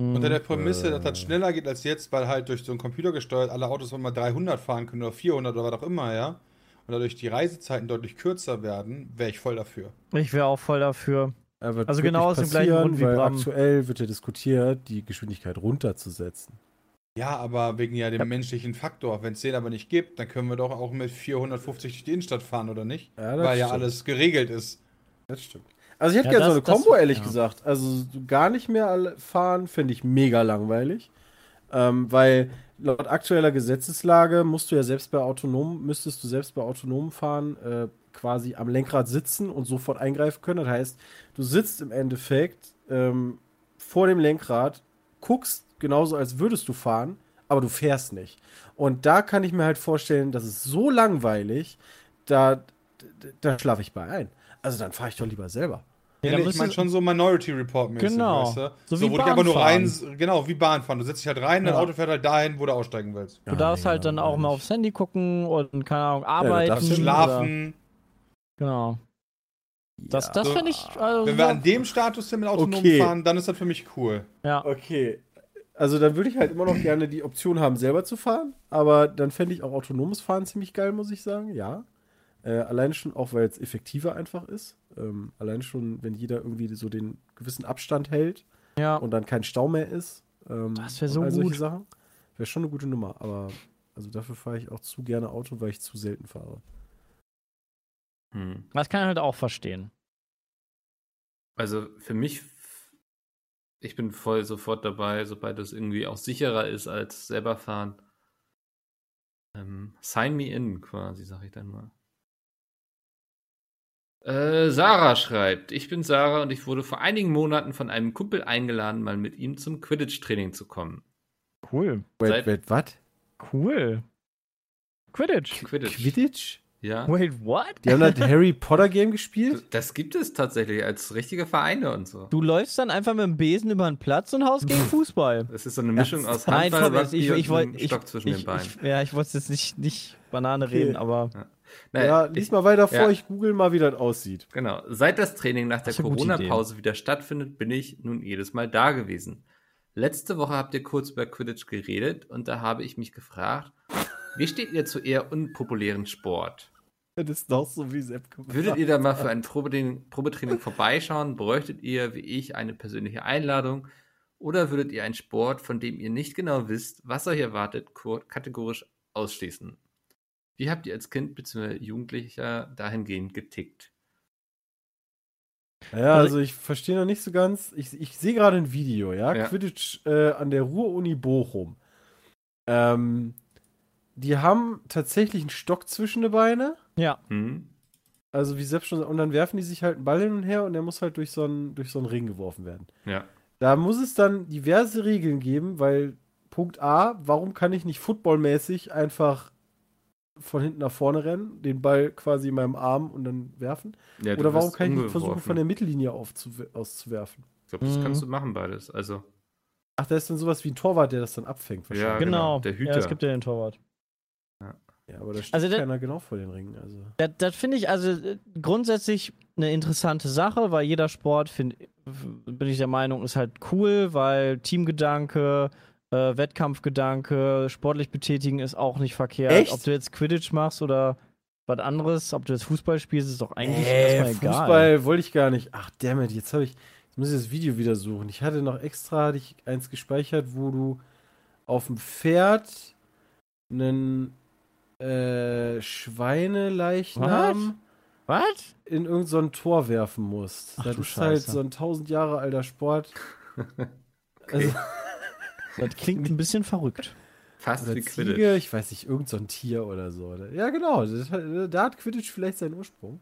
Mhm. Unter der Prämisse, dass Äh. das schneller geht als jetzt, weil halt durch so einen Computer gesteuert alle Autos mal 300 fahren können oder 400 oder was auch immer, ja. Und dadurch die Reisezeiten deutlich kürzer werden, wäre ich voll dafür. Ich wäre auch voll dafür. Aber Also wird genau aus dem gleichen Grund wie weil Bram. aktuell wird ja diskutiert, die Geschwindigkeit runterzusetzen. Ja, aber wegen ja dem menschlichen Faktor. Wenn es den aber nicht gibt, dann können wir doch auch mit 450 durch die Innenstadt fahren, oder nicht? Ja, das weil ja stimmt. alles geregelt ist. Das stimmt. Also ich hätte Ja, gerne so eine Kombo, ehrlich ja. gesagt. Also so gar nicht mehr fahren, finde ich mega langweilig. Ähm, weil laut aktueller Gesetzeslage musst du ja selbst bei autonom, müsstest du selbst bei autonomen Fahren äh, quasi am Lenkrad sitzen und sofort eingreifen können. Das heißt, du sitzt im Endeffekt ähm, vor dem Lenkrad, guckst genauso, als würdest du fahren, aber du fährst nicht. Und da kann ich mir halt vorstellen, das ist so langweilig, da, da, da schlafe ich bei ein. Also dann fahre ich doch lieber selber. Ja, Ja, dann nee, ich meine schon so Minority Report mäßig, Genau. weißt du? So So, wie wo du einfach nur rein, Bahnfahren. genau, wie Bahnfahren. Du setzt dich halt rein, dein Ja. Auto fährt halt dahin, wo du aussteigen willst. Du darfst halt dann auch mal aufs Handy gucken und, keine Ahnung, arbeiten. darfst oder- Schlafen. Genau. Das, das So, fände ich. Also, Wenn wir an dem Status sind mit autonom Okay. fahren, dann ist das für mich cool. ja. Okay. Also dann würde ich halt immer noch gerne die Option haben, selber zu fahren. Aber dann fände ich auch autonomes Fahren ziemlich geil, muss ich sagen. Ja. Äh, alleine schon auch, weil es effektiver einfach ist. Ähm, allein schon, wenn jeder irgendwie so den gewissen Abstand hält ja. und dann kein Stau mehr ist. Ähm, Das wär und so all solche gut. Sachen. Wäre schon eine gute Nummer, aber also dafür fahre ich auch zu gerne Auto, weil ich zu selten fahre. Hm. Das kann ich halt auch verstehen. Also für mich, ich bin voll sofort dabei, sobald es irgendwie auch sicherer ist als selber fahren. Ähm, sign me in, quasi, sag ich dann mal. Äh, Sarah schreibt, ich bin Sarah und ich wurde vor einigen Monaten von einem Kumpel eingeladen, mal mit ihm zum Quidditch-Training zu kommen. Cool. Wait, Seit- wait, was? Cool. Quidditch. Quidditch. Quidditch? Ja. Wait, what? Die haben das [LAUGHS] Harry Potter Game gespielt? Das gibt es tatsächlich als richtige Vereine und so. Du läufst dann einfach mit dem Besen über den Platz und haust gegen Fußball. Das ist so eine Mischung aus Nein, Handball, Tom, Rugby ich, ich, und. Ich, Stock zwischen ich, den Beinen. Ich, ja, ich wollte jetzt nicht, nicht Banane Okay. reden, aber. Naja, ja, ich- lies mal weiter vor, ja. ich google mal, wie das aussieht. Genau. Seit das Training nach der Corona-Pause wieder stattfindet, bin ich nun jedes Mal da gewesen. Letzte Woche habt ihr kurz über Quidditch geredet und da habe ich mich gefragt, wie steht ihr zu eher unpopulären Sport? Das ist doch so, wie Sepp gemacht Würdet ihr da mal für ein Probetraining, Probetraining vorbeischauen? Bräuchtet ihr, wie ich, eine persönliche Einladung? Oder würdet ihr einen Sport, von dem ihr nicht genau wisst, was euch erwartet, kategorisch ausschließen? Wie habt ihr als Kind bzw. Jugendlicher dahingehend getickt? Ja, also ich verstehe noch nicht so ganz. Ich, ich sehe gerade ein Video, ja. Ja. Quidditch äh, an der Ruhr-Uni Bochum. Ähm, die haben tatsächlich einen Stock zwischen die Beine. Ja. Hm? Also wie Sepp schon und dann werfen die sich halt einen Ball hin und her und der muss halt durch so einen, durch so einen Ring geworfen werden. Ja. Da muss es dann diverse Regeln geben, weil Punkt A, warum kann ich nicht footballmäßig einfach von hinten nach vorne rennen, den Ball quasi in meinem Arm und dann werfen? Ja, Oder warum kann ich nicht versuchen, von der Mittellinie auszuwerfen? Ich glaube, das Mhm. kannst du machen, beides. Also, Ach, da ist dann sowas wie ein Torwart, der das dann abfängt. Ja, wahrscheinlich. genau, Genau. der Ja, Hüter. es gibt ja den Torwart. Ja, aber da steht Also keiner genau vor den Ringen. Also. Das, das finde ich also äh, grundsätzlich eine interessante Sache, weil jeder Sport, find, bin ich der Meinung, ist halt cool, weil Teamgedanke, äh, Wettkampfgedanke, sportlich betätigen ist auch nicht verkehrt. Echt? Ob du jetzt Quidditch machst oder was anderes, ob du jetzt Fußball spielst, ist doch eigentlich Äh, erstmal egal. Fußball wollte ich gar nicht. Ach, dammit, jetzt habe ich. Jetzt muss ich das Video wieder suchen. Ich hatte noch extra hatte ich eins gespeichert, wo du auf dem Pferd einen äh, Schweineleichnam Was? in irgendein so Tor werfen musst. Ach das du ist halt Scheiße. so ein tausend Jahre alter Sport. [LAUGHS] Also, Das klingt ein bisschen verrückt. fast oder wie Ziege, Quidditch. ich weiß nicht, irgend so ein Tier oder so. Ja, genau. Da hat Quidditch vielleicht seinen Ursprung.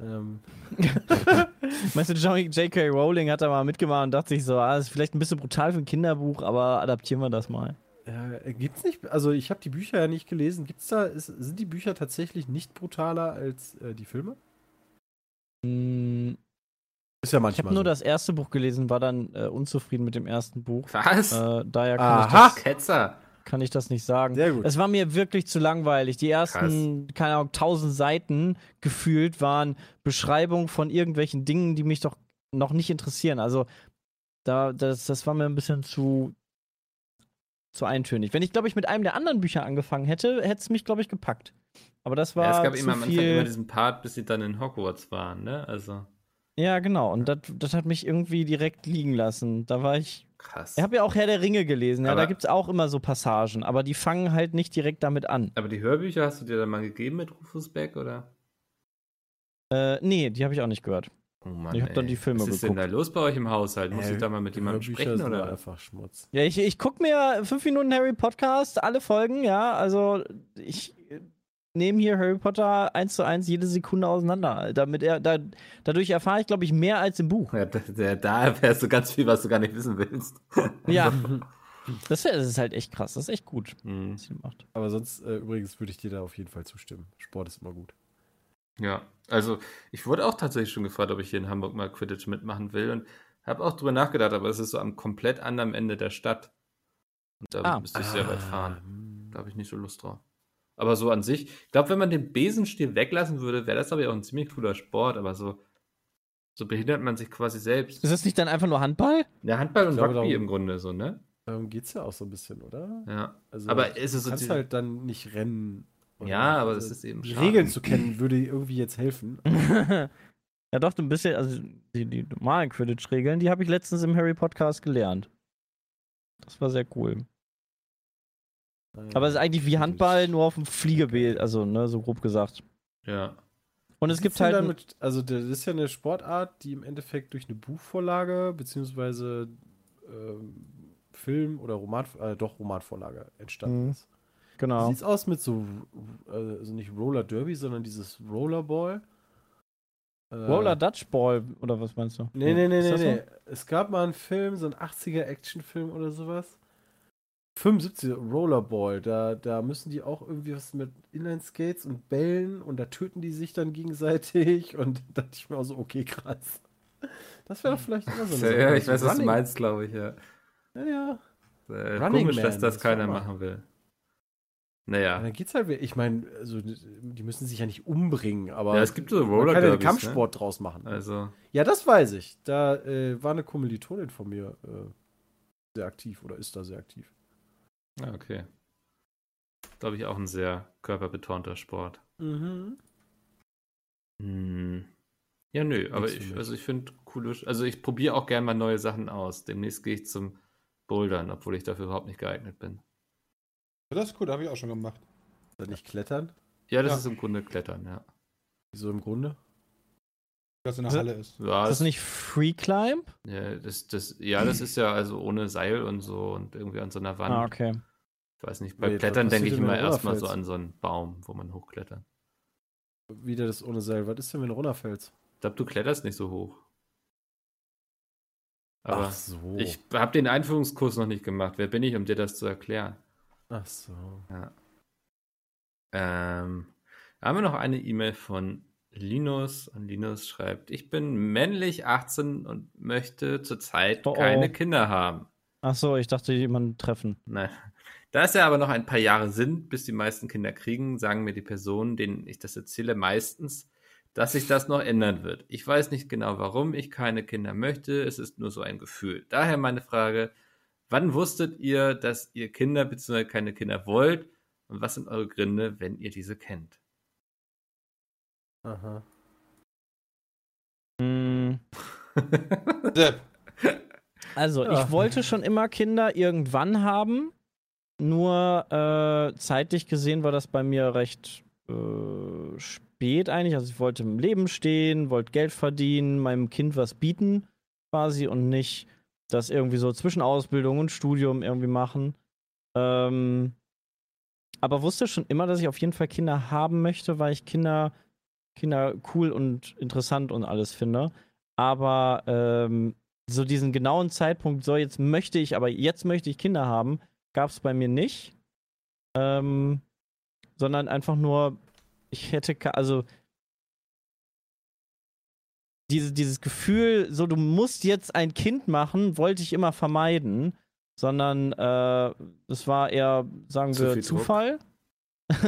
Ähm, [LAUGHS] Meinst du, J.K. Rowling hat da mal mitgemacht und dachte sich so, ah, das ist vielleicht ein bisschen brutal für ein Kinderbuch, aber adaptieren wir das mal. Ja, äh, gibt's nicht, also ich habe die Bücher ja nicht gelesen. Gibt's da, ist, sind die Bücher tatsächlich nicht brutaler als äh, die Filme? Hm, Ist ja Ich manchmal. habe nur so. das erste Buch gelesen, war dann äh, unzufrieden mit dem ersten Buch. Was? Äh, daher kann ich, Aha! das, Ketzer. kann ich das nicht sagen. Sehr gut. Es war mir wirklich zu langweilig. Die ersten, keine Ahnung, tausend Seiten gefühlt waren Beschreibungen von irgendwelchen Dingen, die mich doch noch nicht interessieren. Also, da, das, das war mir ein bisschen zu, zu eintönig. Wenn ich, glaube ich, mit einem der anderen Bücher angefangen hätte, hätte es mich, glaube ich, gepackt. Aber das war Ja, es gab zu immer am Anfang immer diesen Part, bis sie dann in Hogwarts waren, ne? Also, ja, genau. Und das, das hat mich irgendwie direkt liegen lassen. Da war ich krass. Ich habe ja auch Herr der Ringe gelesen, ja, Aber- da gibt es auch immer so Passagen, aber die fangen halt nicht direkt damit an. Aber die Hörbücher hast du dir dann mal gegeben mit Rufus Beck, oder? Äh, nee, die habe ich auch nicht gehört. Oh Mann, Ich hab dann ey. die Filme Was ist denn geguckt. da los bei euch im Haushalt? Muss Äh, ich da mal mit jemandem Hörbücher sprechen, oder? einfach Schmutz. Ja, ich, ich gucke mir fünf Minuten Harry Podcast, alle Folgen, ja, also ich äh, nehme hier Harry Potter eins zu eins jede Sekunde auseinander. Damit er, da, dadurch erfahre ich, glaube ich, mehr als im Buch. Ja, da, da- da erfährst du ganz viel, was du gar nicht wissen willst. [LAUGHS] Ja, [LAUGHS] das, ist halt echt krass, das ist echt gut, Hm, was sie macht. Aber sonst, äh, übrigens, würde ich dir da auf jeden Fall zustimmen. Sport ist immer gut. Ja, also ich wurde auch tatsächlich schon gefragt, ob ich hier in Hamburg mal Quidditch mitmachen will und habe auch drüber nachgedacht, aber es ist so am komplett anderen Ende der Stadt. Und da Ah. müsste ich sehr weit fahren. hm. Da habe ich nicht so Lust drauf. Aber so an sich, ich glaube, wenn man den Besenstiel weglassen würde, wäre das aber ja auch ein ziemlich cooler Sport, aber so, so behindert man sich quasi selbst. Ist das nicht dann einfach nur Handball? Ja, Handball und Ich glaube, Rugby darum- im Grunde so, ne? Darum geht es ja auch so ein bisschen, oder? Ja. Also, Aber ist es du so kannst die- halt dann nicht rennen. oder? Ja, aber Also, das ist eben Die schade. Regeln zu kennen, würde irgendwie jetzt helfen. [LAUGHS] ja, doch, ein bisschen, also die, die normalen Quidditch-Regeln, die habe ich letztens im Harry Podcast gelernt. Das war sehr cool. Aber es ist eigentlich wie Handball, nur auf dem Fliegebild, also ne, so grob gesagt. Ja. Und es gibt halt. dann ein- Mit, also das ist ja eine Sportart, die im Endeffekt durch eine Buchvorlage beziehungsweise ähm, Film oder Roman, äh, doch Romanvorlage entstanden Mhm. ist. Wie Genau. sieht's aus mit so, äh, also nicht Roller Derby, sondern dieses Rollerball? Äh, Roller Dutch Ball, oder was meinst du? Nee, nee, nee, nee, so? nee. Es gab mal einen Film, so ein 80er Actionfilm oder sowas. 75 Rollerball, da, da müssen die auch irgendwie was mit Inline-Skates und Bällen und da töten die sich dann gegenseitig [LAUGHS] und da dachte ich mir auch so, okay, krass. Das wäre doch vielleicht immer so eine Ja, ich weiß, was du Running- meinst, glaube ich, ja. Ja, ja. Äh, Running komisch, Man, dass das das keiner machen will. Ja. Naja. Dann geht's halt, ich meine, also die müssen sich ja nicht umbringen, aber Ja, es gibt so man Roller kann ja den Derbys, Kampfsport draus machen. Ne? Also, Ja, das weiß ich. Da äh, war eine Kommilitonin von mir äh, sehr aktiv oder ist da sehr aktiv. Ja, okay. Glaube ich auch ein sehr körperbetonter Sport. Mhm. Hm. Ja, nö, aber Nichts ich, also ich finde coole, also ich probiere auch gerne mal neue Sachen aus. Demnächst gehe ich zum Bouldern, obwohl ich dafür überhaupt nicht geeignet bin. Das ist cool, habe ich auch schon gemacht. Dann nicht klettern, Ja, das Ja. ist im Grunde Klettern, ja. so im Grunde. Was in der Das- Halle ist. Ja, Ist das nicht Free Climb? Ja, das, das, ja, das ist ja also ohne Seil und so und irgendwie an so einer Wand. Ah, okay. Ich weiß nicht, bei Nee, Klettern denke ich immer erstmal so an so einen Baum, wo man hochklettert. Wieder das ohne Seil. Was ist denn, wenn du runterfällst? Ich glaube, du kletterst nicht so hoch. Aber Ach so. ich habe den Einführungskurs noch nicht gemacht. Wer bin ich, um dir das zu erklären? Ach so. Ähm, da haben wir noch eine E-Mail von Linus und Linus schreibt, ich bin männlich 18 und möchte zurzeit Oh, oh. keine Kinder haben. Ach so, ich dachte, jemanden treffen. Nein. Da es ja aber noch ein paar Jahre sind, bis die meisten Kinder kriegen, sagen mir die Personen, denen ich das erzähle, meistens, dass sich das noch ändern wird. Ich weiß nicht genau, warum ich keine Kinder möchte. Es ist nur so ein Gefühl. Daher meine Frage, wann wusstet ihr, dass ihr Kinder bzw. keine Kinder wollt? Und was sind eure Gründe, wenn ihr diese kennt? Aha. [LAUGHS] Sepp, Also, Ja. ich wollte schon immer Kinder irgendwann haben. Nur äh, zeitlich gesehen war das bei mir recht äh, spät eigentlich. Also, ich wollte im Leben stehen, wollte Geld verdienen, meinem Kind was bieten quasi und nicht das irgendwie so zwischen Ausbildung und Studium irgendwie machen. Ähm, aber wusste schon immer, dass ich auf jeden Fall Kinder haben möchte, weil ich Kinder, Kinder cool und interessant und alles finde. Aber ähm, so diesen genauen Zeitpunkt, so jetzt möchte ich, aber jetzt möchte ich Kinder haben, gab es bei mir nicht. Ähm, sondern einfach nur, ich hätte, also diese, dieses Gefühl, so du musst jetzt ein Kind machen, wollte ich immer vermeiden, sondern äh, es war eher, sagen Zu wir. Zufall. [LAUGHS]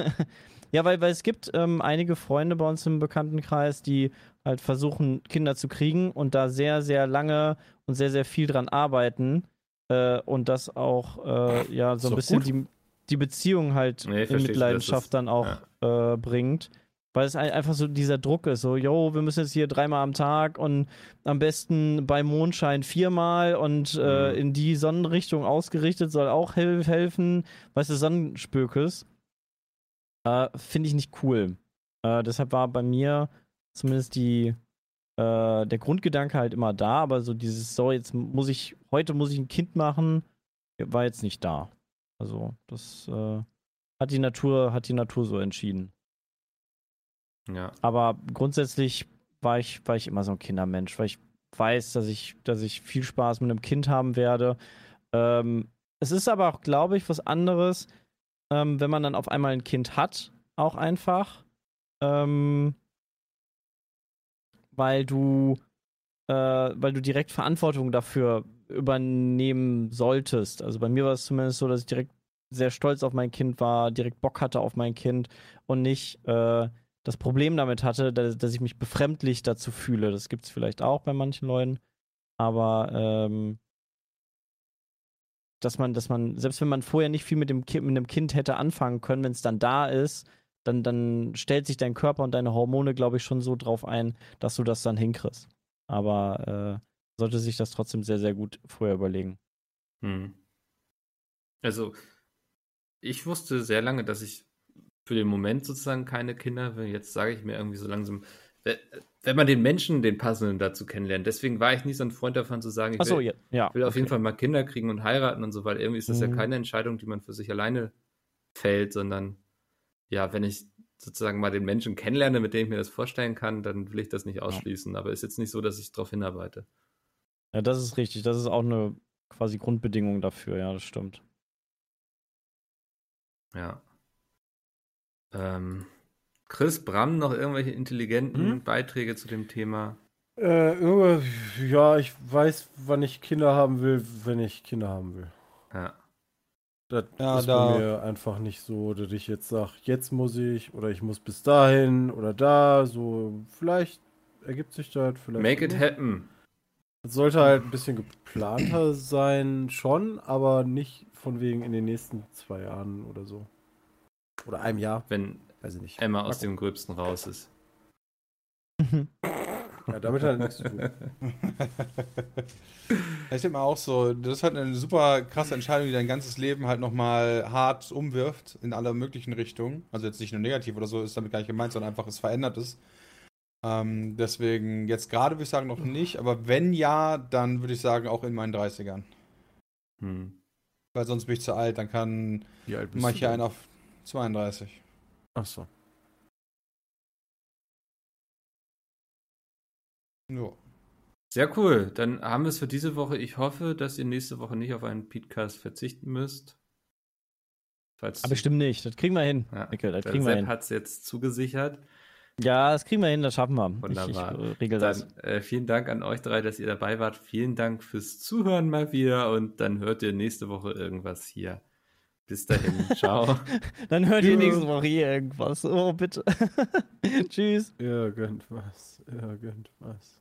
ja, weil, weil es gibt ähm, einige Freunde bei uns im Bekanntenkreis, die halt versuchen, Kinder zu kriegen und da sehr, sehr lange und sehr, sehr viel dran arbeiten äh, und das auch äh, ja so ein bisschen gut. die, die Beziehung halt Nee, in Mitleidenschaft dann auch äh, bringt. Weil es ein- einfach so dieser Druck ist, so, yo, wir müssen jetzt hier dreimal am Tag und am besten bei Mondschein viermal und äh, Mhm. in die Sonnenrichtung ausgerichtet soll auch hel helfen. Weißt du, Sonnenspökes. Äh, Finde ich nicht cool. Äh, deshalb war bei mir zumindest die, äh, der Grundgedanke halt immer da, aber so dieses, so, jetzt muss ich, heute muss ich ein Kind machen, war jetzt nicht da. Also, das äh, hat die Natur, hat die Natur so entschieden. Ja. Aber grundsätzlich war ich, war ich immer so ein Kindermensch, weil ich weiß, dass ich, dass ich viel Spaß mit einem Kind haben werde. Ähm, es ist aber auch, glaube ich, was anderes, ähm, wenn man dann auf einmal ein Kind hat, auch einfach. Ähm, weil du, äh, weil du direkt Verantwortung dafür übernehmen solltest. Also bei mir war es zumindest so, dass ich direkt sehr stolz auf mein Kind war, direkt Bock hatte auf mein Kind und nicht äh, das Problem damit hatte, dass, dass ich mich befremdlich dazu fühle. Das gibt es vielleicht auch bei manchen Leuten. Aber ähm, dass man, dass man, selbst wenn man vorher nicht viel mit dem Kind, mit dem Kind hätte anfangen können, wenn es dann da ist, dann, dann stellt sich dein Körper und deine Hormone, glaube ich, schon so drauf ein, dass du das dann hinkriegst. Aber äh, sollte sich das trotzdem sehr, sehr gut vorher überlegen. Hm. Also, ich wusste sehr lange, dass ich für den Moment sozusagen keine Kinder will. Jetzt sage ich mir irgendwie so langsam, wenn man den Menschen, den passenden dazu kennenlernt. Deswegen war ich nicht so ein Freund davon zu sagen, ich will, ja. ja. will auf jeden okay. Fall mal Kinder kriegen und heiraten und so, weil irgendwie ist das ja Mhm. keine Entscheidung, die man für sich alleine fällt, sondern ja, wenn ich sozusagen mal den Menschen kennenlerne, mit dem ich mir das vorstellen kann, dann will ich das nicht ausschließen. Aber ist jetzt nicht so, dass ich darauf hinarbeite. Ja, das ist richtig. Das ist auch eine quasi Grundbedingung dafür, ja, das stimmt. Ja. Ähm, Chris, Bram, noch irgendwelche intelligenten Hm? Beiträge zu dem Thema? Äh, ja, ich weiß, wann ich Kinder haben will, wenn ich Kinder haben will. Ja. Das Ja, ist da- bei mir einfach nicht so, dass ich jetzt sage, jetzt muss ich oder ich muss bis dahin oder da. So, vielleicht ergibt sich das, vielleicht. Make it nicht. happen. Es sollte halt ein bisschen geplanter sein, schon, aber nicht von wegen in den nächsten zwei Jahren oder so. Oder einem Jahr, Wenn weiß ich nicht. Emma aus dem Gröbsten raus ist. [LAUGHS] Ja, damit hat er nichts zu tun. [LAUGHS] Ich denke mal auch so, das ist halt eine super krasse Entscheidung, die dein ganzes Leben halt nochmal hart umwirft in alle möglichen Richtungen. Also jetzt nicht nur negativ oder so, ist damit gar nicht gemeint, sondern einfach es verändert ist. Ähm, deswegen jetzt gerade würde ich sagen noch nicht, aber wenn ja, dann würde ich sagen auch in meinen 30ern. Hm. Weil sonst bin ich zu alt, dann kann manche einen auf 32. Ach so. Ja. Sehr cool. Dann haben wir es für diese Woche. Ich hoffe, dass ihr nächste Woche nicht auf einen Podcast verzichten müsst. Falls Aber bestimmt nicht. Das kriegen wir hin. Ja, Mikkel, das der kriegen wir Sepp hin. hat es jetzt zugesichert. Ja, das kriegen wir hin, das schaffen wir. Wunderbar. Ich, ich regel das. Dann äh, vielen Dank an euch drei, dass ihr dabei wart. Vielen Dank fürs Zuhören mal wieder und dann hört ihr nächste Woche irgendwas hier. Bis dahin. [LAUGHS] Ciao. Dann hört ihr nächste Woche hier irgendwas. Oh, bitte. [LAUGHS] Tschüss. Irgendwas, irgendwas.